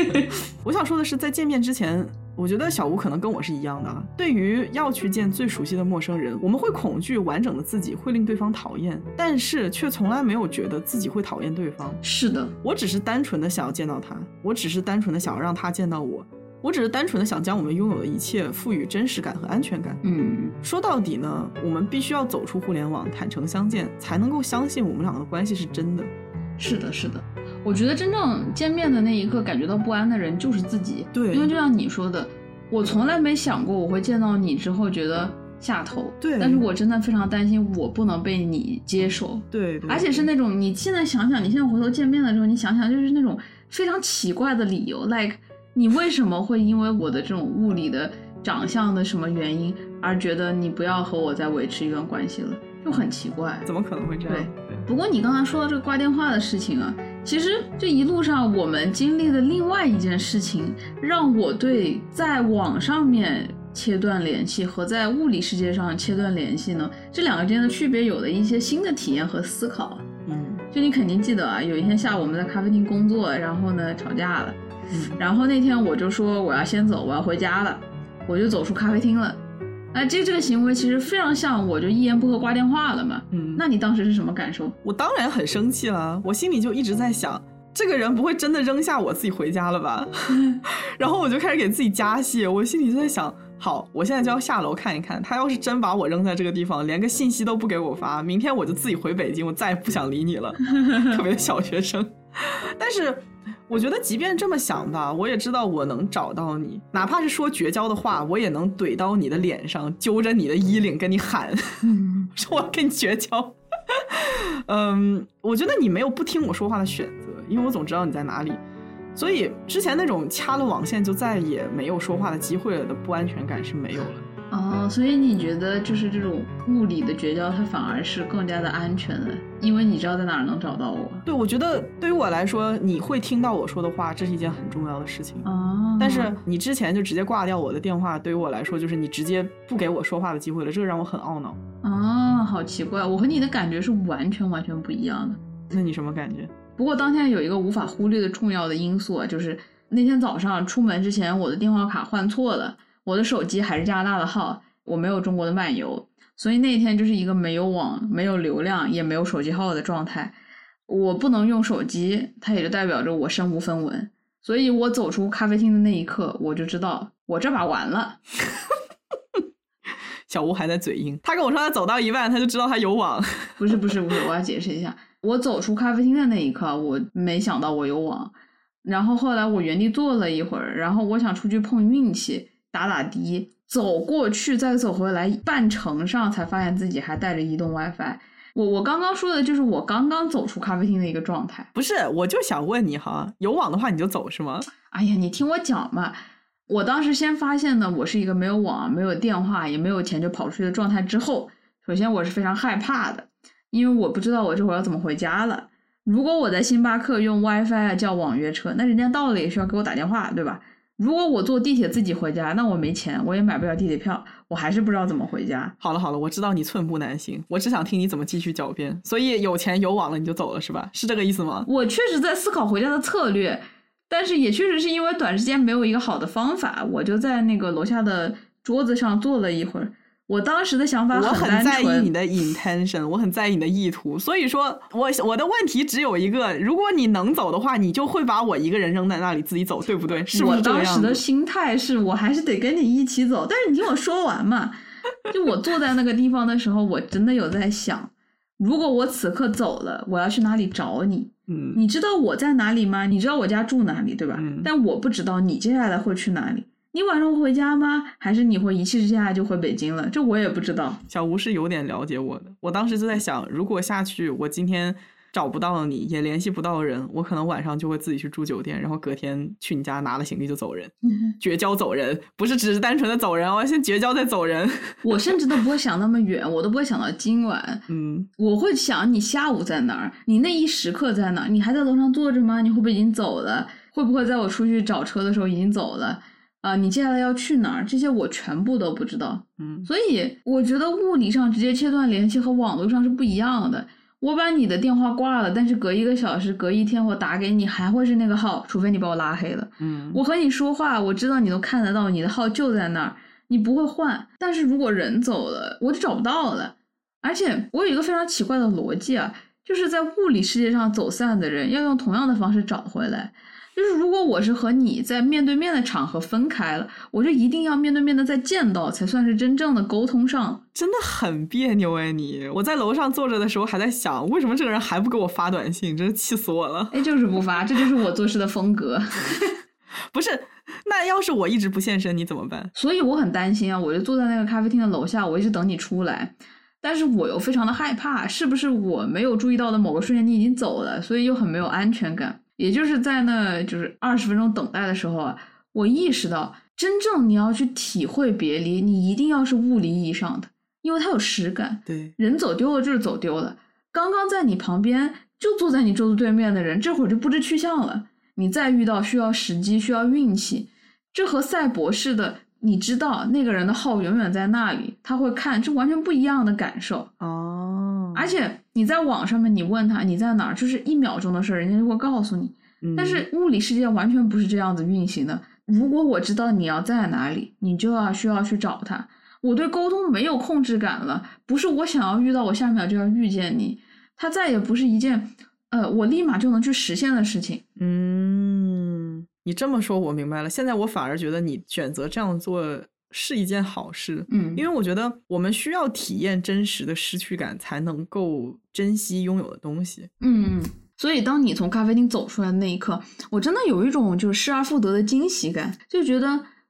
我想说的是，在见面之前，我觉得小吴可能跟我是一样的啊。对于要去见最熟悉的陌生人，我们会恐惧完整的自己会令对方讨厌，但是却从来没有觉得自己会讨厌对方。
是的，
我只是单纯的想要见到他，我只是单纯的想要让他见到我，我只是单纯的想将我们拥有的一切赋予真实感和安全感。
嗯
说到底呢，我们必须要走出互联网，坦诚相见，才能够相信我们两个的关系是真的。
是的，是的。我觉得真正见面的那一刻感觉到不安的人就是自己。
对
因为就像你说的，我从来没想过我会见到你之后觉得下头。
对
但是我真的非常担心我不能被你接受。
对对，
而且是那种你现在想想，你现在回头见面的时候，你想想就是那种非常奇怪的理由，like 你为什么会因为我的这种物理的长相的什么原因而觉得你不要和我再维持一段关系了，就很奇怪。
怎么可能会这样？
对不过你刚才说到这个挂电话的事情啊，其实这一路上我们经历的另外一件事情，让我对在网上面切断联系和在物理世界上切断联系呢，这两个之间的区别有了一些新的体验和思考。
嗯
就你肯定记得啊，有一天下午我们在咖啡厅工作，然后呢吵架了，
嗯
然后那天我就说我要先走，我要回家了，我就走出咖啡厅了。哎，这这个行为其实非常像我就一言不合挂电话了嘛。
嗯，
那你当时是什么感受？
我当然很生气了，我心里就一直在想，这个人不会真的扔下我自己回家了吧？然后我就开始给自己加戏，我心里就在想，好，我现在就要下楼看一看，他要是真把我扔在这个地方，连个信息都不给我发，明天我就自己回北京，我再也不想理你了，特别小学生。但是我觉得，即便这么想吧，我也知道我能找到你，哪怕是说绝交的话，我也能怼到你的脸上，揪着你的衣领跟你喊，
嗯
说我要跟你绝交。嗯，我觉得你没有不听我说话的选择，因为我总知道你在哪里。所以之前那种掐了网线就再也没有说话的机会了的不安全感是没有了。
哦，所以你觉得就是这种物理的绝交，它反而是更加的安全的，因为你知道在哪儿能找到我。
对，我觉得对于我来说，你会听到我说的话，这是一件很重要的事情。
哦，
但是你之前就直接挂掉我的电话，对于我来说就是你直接不给我说话的机会了，这个让我很懊恼。
哦，好奇怪，我和你的感觉是完全完全不一样的。
那你什么感觉？
不过当天有一个无法忽略的重要的因素啊，就是那天早上出门之前，我的电话卡换错了，我的手机还是加拿大的号，我没有中国的漫游，所以那天就是一个没有网、没有流量、也没有手机号的状态。我不能用手机，它也就代表着我身无分文。所以我走出咖啡厅的那一刻，我就知道我这把完了。
小吴还在嘴硬，他跟我说他走到一半，他就知道他有网。
不是不是不是，我要解释一下。我走出咖啡厅的那一刻，我没想到我有网，然后后来我原地坐了一会儿，然后我想出去碰运气，打打的，走过去再走回来，半程上才发现自己还带着移动 WiFi。我我刚刚说的就是我刚刚走出咖啡厅的一个状态。
不是，我就想问你哈，有网的话你就走是吗？
哎呀，你听我讲嘛。我当时先发现呢，我是一个没有网、没有电话、也没有钱就跑出去的状态之后，首先我是非常害怕的，因为我不知道我这会儿要怎么回家了。如果我在星巴克用 WiFi 叫网约车，那人家到了也需要给我打电话，对吧？如果我坐地铁自己回家，那我没钱，我也买不了地铁票，我还是不知道怎么回家。
好了好了，我知道你寸步难行，我只想听你怎么继续狡辩。所以有钱有网了你就走了是吧？是这个意思吗？
我确实在思考回家的策略，但是也确实是因为短时间没有一个好的方法，我就在那个楼下的桌子上坐了一会儿。我当时的想法
我很在意，你的 intention，我很在意你的意图，所以说我我的问题只有一个：如果你能走的话，你就会把我一个人扔在那里自己走，对不对？是不
我当时的？心态是我还是得跟你一起走，但是你听我说完嘛。就我坐在那个地方的时候，我真的有在想，如果我此刻走了，我要去哪里找你？
嗯，
你知道我在哪里吗？你知道我家住哪里，对吧？
嗯
但我不知道你接下来会去哪里。你晚上回家吗？还是你会一气之下就回北京了？这我也不知道。
小吴是有点了解我的。我当时就在想，如果下去，我今天找不到你，也联系不到人，我可能晚上就会自己去住酒店，然后隔天去你家拿了行李就走人，绝交走人，不是只是单纯的走人哦，先绝交再走人。
我甚至都不会想那么远，我都不会想到今晚。
嗯，
我会想你下午在哪儿，你那一时刻在哪儿？你还在楼上坐着吗？你会不会已经走了？会不会在我出去找车的时候已经走了？啊、你接下来要去哪儿？这些我全部都不知道。
嗯，
所以我觉得物理上直接切断联系和网络上是不一样的。我把你的电话挂了，但是隔一个小时、隔一天我打给你还会是那个号，除非你把我拉黑了。
嗯，
我和你说话，我知道你都看得到，你的号就在那儿，你不会换。但是如果人走了，我就找不到了。而且我有一个非常奇怪的逻辑啊，就是在物理世界上走散的人要用同样的方式找回来。就是如果我是和你在面对面的场合分开了，我就一定要面对面的再见到，才算是真正的沟通上。
真的很别扭哎你！我在楼上坐着的时候还在想，为什么这个人还不给我发短信，真是气死我了。
哎，就是不发，这就是我做事的风格。
不是，那要是我一直不现身，你怎么办？
所以我很担心啊，我就坐在那个咖啡厅的楼下，我一直等你出来，但是我又非常的害怕，是不是我没有注意到的某个瞬间你已经走了，所以又很没有安全感。也就是在那就是二十分钟等待的时候啊，我意识到，真正你要去体会别离，你一定要是物理意义上的，因为它有实感。
对，
人走丢了就是走丢了，刚刚在你旁边就坐在你桌子对面的人，这会儿就不知去向了。你再遇到需要时机、需要运气，这和赛博士的，你知道那个人的号永远在那里，他会看，这完全不一样的感受。
哦，
而且你在网上面，你问他你在哪儿，就是一秒钟的事儿，人家就会告诉你。
嗯
但是物理世界完全不是这样子运行的。如果我知道你要在哪里，你就要需要去找他。我对沟通没有控制感了，不是我想要遇到，我下一秒就要遇见你，它再也不是一件呃我立马就能去实现的事情。
嗯，你这么说，我明白了。现在我反而觉得你选择这样做是一件好事，
嗯，
因为我觉得我们需要体验真实的失去感，才能够珍惜拥有的东西。
嗯，所以当你从咖啡厅走出来的那一刻，我真的有一种就是失而复得的惊喜感，就觉得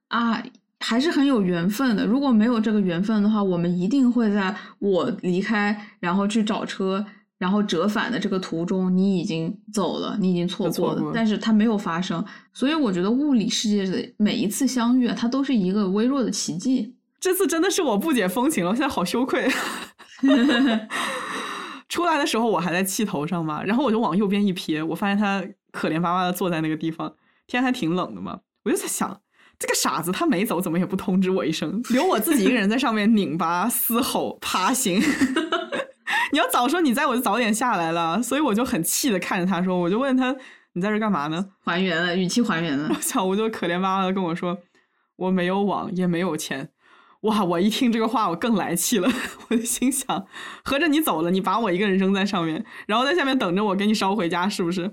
啊，还是很有缘分的。如果没有这个缘分的话，我们一定会在我离开，然后去找车，然后折返的这个途中，你已经走了，你已经错过了，
过了
但是它没有发生。所以我觉得物理世界的每一次相遇啊，它都是一个微弱的奇迹。
这次真的是我不解风情了，我现在好羞愧。出来的时候我还在气头上嘛，然后我就往右边一瞥，我发现他可怜巴巴的坐在那个地方，天还挺冷的嘛，我就在想，这个傻子他没走，怎么也不通知我一声，留我自己一个人在上面拧巴、嘶吼、爬行。你要早说，你在我就早点下来了，所以我就很气的看着他说，我就问他，你在这干嘛呢？
还原了，语气还原了。
小吴就可怜巴巴的跟我说：“我没有网，也没有钱。”哇！我一听这个话，我更来气了。我就心想，合着你走了，你把我一个人扔在上面，然后在下面等着我给你捎回家，是不是？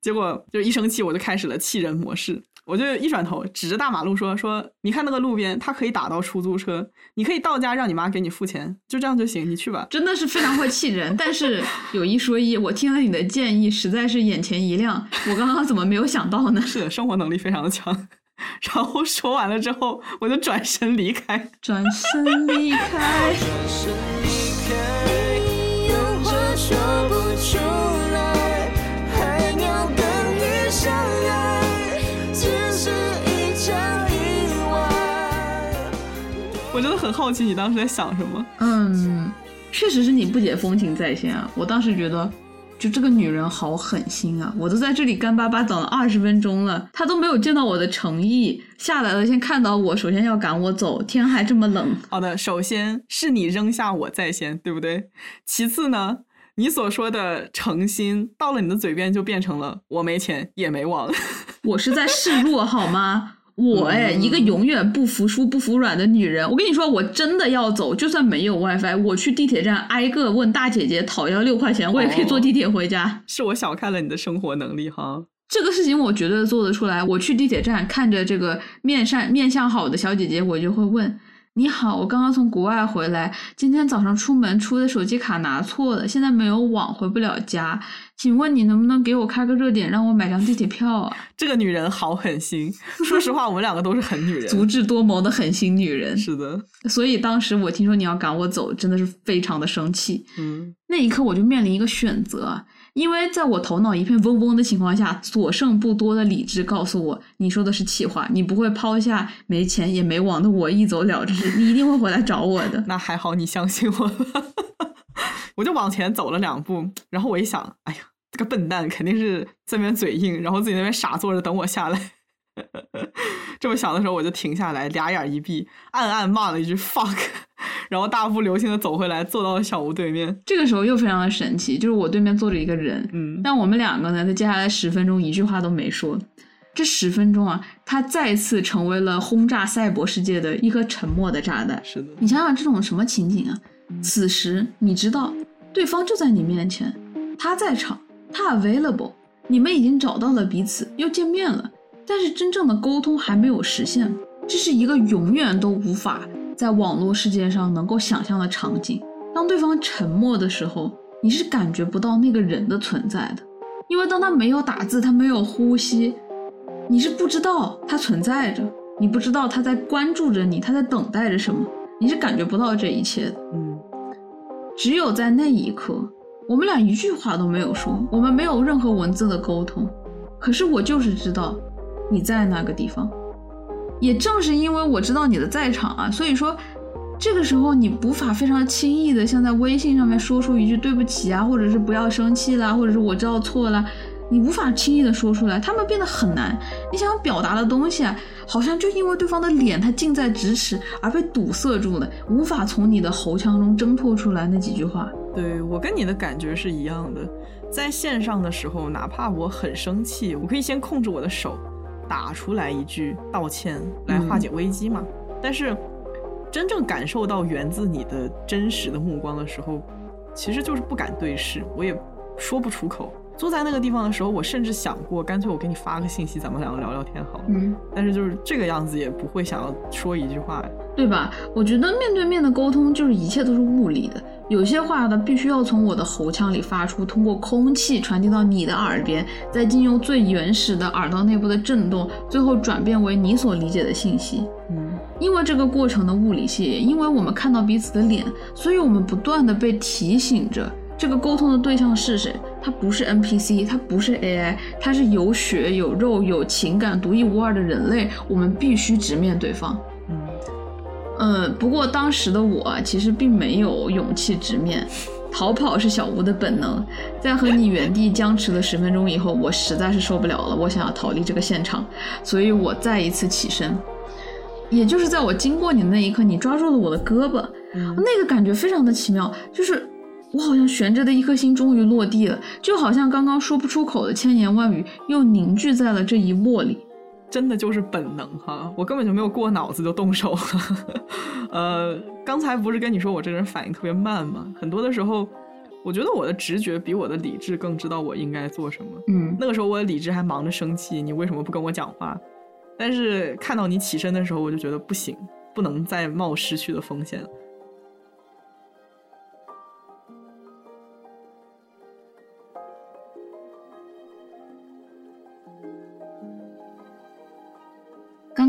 结果就一生气，我就开始了气人模式。我就一转头，指着大马路说：“说你看那个路边，他可以打到出租车，你可以到家让你妈给你付钱，就这样就行，你去吧。”
真的是非常会气人，但是有一说一，我听了你的建议，实在是眼前一亮。我刚刚怎么没有想到呢？
是的，生活能力非常的强。然后说完了之后，我就转身离开。
转身离开。
转身离开，
我真的很好奇你当时在想什么。
嗯，确实是你不解风情在先啊！我当时觉得，就这个女人好狠心啊！我都在这里干巴巴等了二十分钟了，她都没有见到我的诚意，下来了先看到我，首先要赶我走，天还这么冷。
好的，首先是你扔下我在先，对不对？其次呢，你所说的诚心到了你的嘴边就变成了我没钱也没网。
我是在示弱好吗？我哎，一个永远不服输、不服软的女人。我跟你说，我真的要走，就算没有 WiFi，我去地铁站挨个问大姐姐讨要六块钱，我也可以坐地铁回家。
是我小看了你的生活能力哈。
这个事情我绝对做得出来。我去地铁站看着这个面善面相好的小姐姐，我就会问：“你好，我刚刚从国外回来，今天早上出门出的手机卡拿错了，现在没有网，回不了家。请问你能不能给我开个热点，让我买张地铁票啊？”
这个女人好狠心。说实话，我们两个都是狠女人。
足智多谋的狠心女人。
是的，
所以当时我听说你要赶我走，真的是非常的生气。
嗯，
那一刻我就面临一个选择，因为在我头脑一片嗡嗡的情况下，所剩不多的理智告诉我，你说的是气话，你不会抛下没钱也没网的我一走了之，你一定会回来找我的。
那还好你相信我了。我就往前走了两步，然后我一想，哎呀，这个笨蛋肯定是这边嘴硬，然后自己那边傻坐着等我下来。这么想的时候，我就停下来，俩眼一闭，暗暗骂了一句 fuck，然后大步流星的走回来，坐到了小吴对面。
这个时候又非常的神奇，就是我对面坐着一个人，
嗯，
但我们两个呢，在接下来十分钟一句话都没说。这十分钟啊，他再次成为了轰炸赛博世界的一颗沉默的炸弹。
是的，
你想想这种什么情景啊？此时你知道对方就在你面前，他在场，他 available，你们已经找到了彼此，又见面了，但是真正的沟通还没有实现。这是一个永远都无法在网络世界上能够想象的场景。当对方沉默的时候，你是感觉不到那个人的存在的，因为当他没有打字，他没有呼吸，你是不知道他存在着，你不知道他在关注着你，他在等待着什么，你是感觉不到这一切的。
嗯，
只有在那一刻，我们俩一句话都没有说，我们没有任何文字的沟通，可是我就是知道你在那个地方。也正是因为我知道你的在场啊，所以说这个时候你无法非常轻易的像在微信上面说出一句对不起啊，或者是不要生气啦，或者是我知道错了，你无法轻易的说出来，他们变得很难。你想要表达的东西啊，好像就因为对方的脸它近在咫尺而被堵塞住了，无法从你的喉腔中挣脱出来那几句话。
对我跟你的感觉是一样的，在线上的时候，哪怕我很生气，我可以先控制我的手，打出来一句道歉来化解危机嘛。但是真正感受到源自你的真实的目光的时候，其实就是不敢对视，我也说不出口。坐在那个地方的时候，我甚至想过，干脆我给你发个信息，咱们两个聊聊天好了。
嗯，
但是就是这个样子，也不会想要说一句话。
对吧？我觉得面对面的沟通就是一切都是物理的，有些话呢必须要从我的喉腔里发出，通过空气传递到你的耳边，再经由最原始的耳道内部的震动，最后转变为你所理解的信息。
嗯，
因为这个过程的物理性，因为我们看到彼此的脸，所以我们不断的被提醒着，这个沟通的对象是谁？它不是 NPC，它不是 AI，它是有血有肉有情感、独一无二的人类。我们必须直面对方。
嗯，
呃，不过当时的我啊其实并没有勇气直面，逃跑是小吴的本能。在和你原地僵持了十分钟以后，我实在是受不了了，我想要逃离这个现场，所以我再一次起身。也就是在我经过你的那一刻，你抓住了我的胳膊，那个感觉非常的奇妙，就是我好像悬着的一颗心终于落地了，就好像刚刚说不出口的千言万语又凝聚在了这一握里。
真的就是本能哈，我根本就没有过脑子就动手。呃，刚才不是跟你说我这个人反应特别慢吗？很多的时候，我觉得我的直觉比我的理智更知道我应该做什么。
嗯
那个时候我的理智还忙着生气，你为什么不跟我讲话？但是看到你起身的时候，我就觉得不行，不能再冒失去的风险。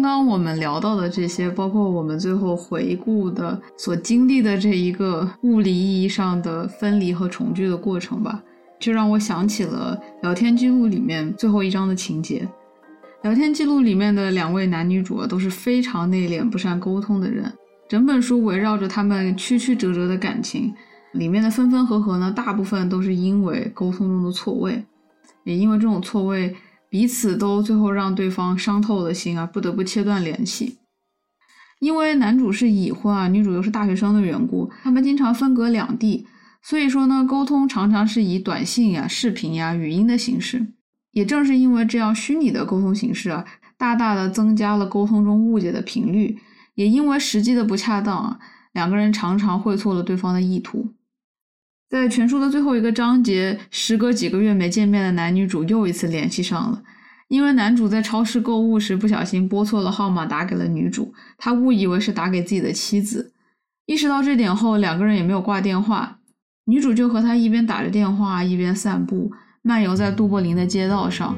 刚刚我们聊到的这些，包括我们最后回顾的所经历的这一个物理意义上的分离和重聚的过程吧，就让我想起了聊天记录里面最后一章的情节。聊天记录里面的两位男女主，都是非常内敛、不善沟通的人。整本书围绕着他们曲曲折折的感情，里面的分分合合呢，大部分都是因为沟通中的错位，也因为这种错位。彼此都最后让对方伤透了心啊，不得不切断联系。因为男主是已婚啊，女主又是大学生的缘故，他们经常分隔两地，所以说呢，沟通常常是以短信呀、视频呀、语音的形式。也正是因为这样虚拟的沟通形式啊，大大的增加了沟通中误解的频率。也因为实际的不恰当啊，两个人常常会错了对方的意图。在全书的最后一个章节，时隔几个月没见面的男女主又一次联系上了。因为男主在超市购物时不小心拨错了号码，打给了女主，他误以为是打给自己的妻子。意识到这点后，两个人也没有挂电话。女主就和他一边打着电话，一边散步，漫游在杜柏林的街道上，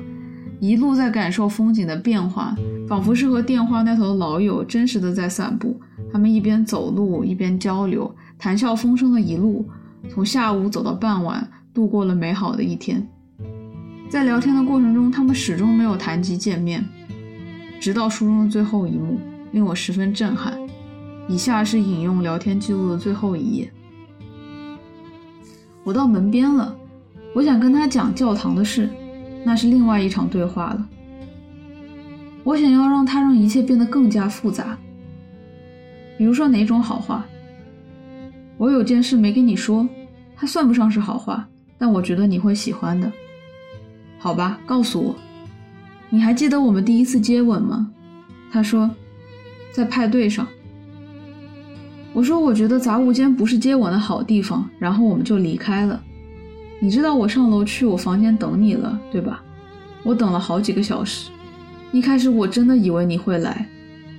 一路在感受风景的变化，仿佛是和电话那头的老友真实的在散步。他们一边走路，一边交流，谈笑风生的一路。从下午走到傍晚，度过了美好的一天。在聊天的过程中，他们始终没有谈及见面，直到书中的最后一幕，令我十分震撼。以下是引用聊天记录的最后一页：我到门边了，我想跟他讲教堂的事，那是另外一场对话了。我想要让他让一切变得更加复杂，比如说哪种好话。我有件事没跟你说，它算不上是好话，但我觉得你会喜欢的。好吧，告诉我，你还记得我们第一次接吻吗？他说，在派对上。我说，我觉得杂物间不是接吻的好地方，然后我们就离开了。你知道我上楼去我房间等你了，对吧？我等了好几个小时。一开始我真的以为你会来，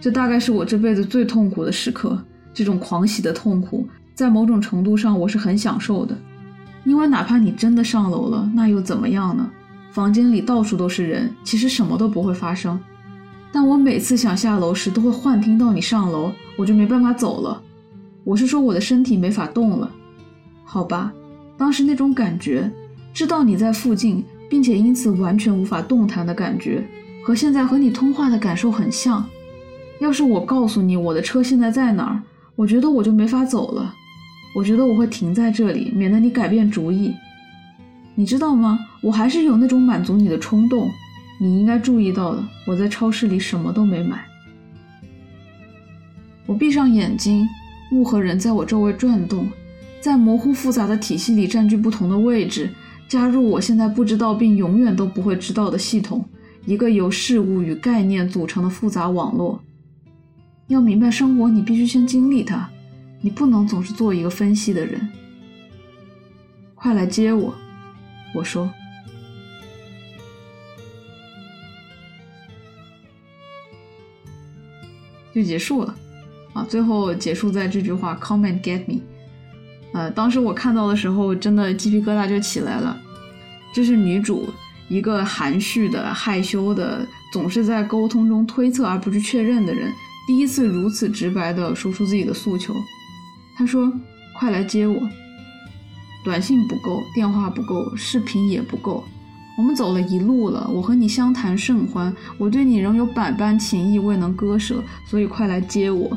这大概是我这辈子最痛苦的时刻，这种狂喜的痛苦。在某种程度上，我是很享受的，因为哪怕你真的上楼了，那又怎么样呢？房间里到处都是人，其实什么都不会发生。但我每次想下楼时，都会幻听到你上楼，我就没办法走了。我是说我的身体没法动了，好吧？当时那种感觉，知道你在附近，并且因此完全无法动弹的感觉，和现在和你通话的感受很像。要是我告诉你我的车现在在哪儿，我觉得我就没法走了，我觉得我会停在这里，免得你改变主意。你知道吗？我还是有那种满足你的冲动。你应该注意到的，我在超市里什么都没买。我闭上眼睛，物和人在我周围转动，在模糊复杂的体系里占据不同的位置，加入我现在不知道并永远都不会知道的系统，一个由事物与概念组成的复杂网络。要明白生活，你必须先经历它，你不能总是做一个分析的人。快来接我，我说。就结束了，啊，最后结束在这句话 “Come and get me”。呃，当时我看到的时候，真的鸡皮疙瘩就起来了。这是女主一个含蓄的、害羞的，总是在沟通中推测而不是确认的人，第一次如此直白的说出自己的诉求。他说：“快来接我。”短信不够，电话不够，视频也不够。我们走了一路了，我和你相谈甚欢，我对你仍有百般情意未能割舍，所以快来接我。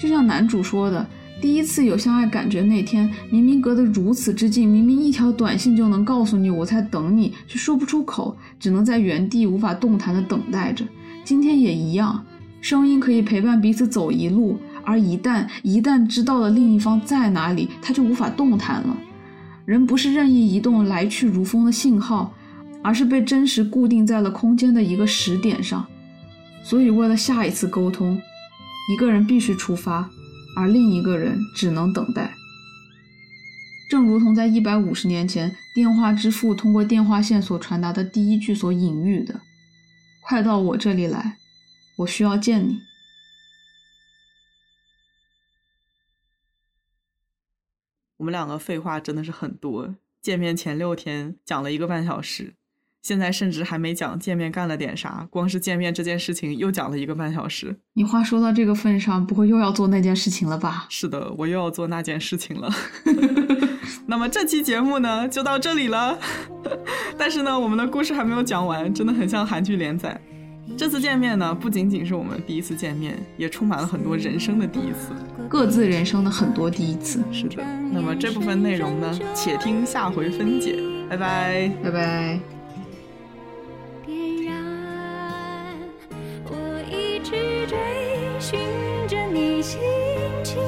就像男主说的，第一次有相爱感觉那天，明明隔得如此之近，明明一条短信就能告诉你我在等你，却说不出口，只能在原地无法动弹的等待着。今天也一样，声音可以陪伴彼此走一路，而一旦一旦知道了另一方在哪里，他就无法动弹了。人不是任意移动、来去如风的信号，而是被真实固定在了空间的一个时点上。所以，为了下一次沟通，一个人必须出发，而另一个人只能等待。正如同在一百五十年前，电话之父通过电话线所传达的第一句所隐喻的：“快到我这里来，我需要见你。”
我们两个废话真的是很多，见面前六天讲了一个半小时，现在甚至还没讲见面干了点啥，光是见面这件事情又讲了一个半小时。
你话说到这个份上，不会又要做那件事情了吧？
是的，我又要做那件事情了。那么这期节目呢，就到这里了。但是呢，我们的故事还没有讲完，真的很像韩剧连载。这次见面呢，不仅仅是我们第一次见面，也充满了很多人生的第一次，
各自人生的很多第一次。
是的，那么这部分内容呢，且听下回分解。拜拜，
拜拜。
点燃我一直追寻着你心情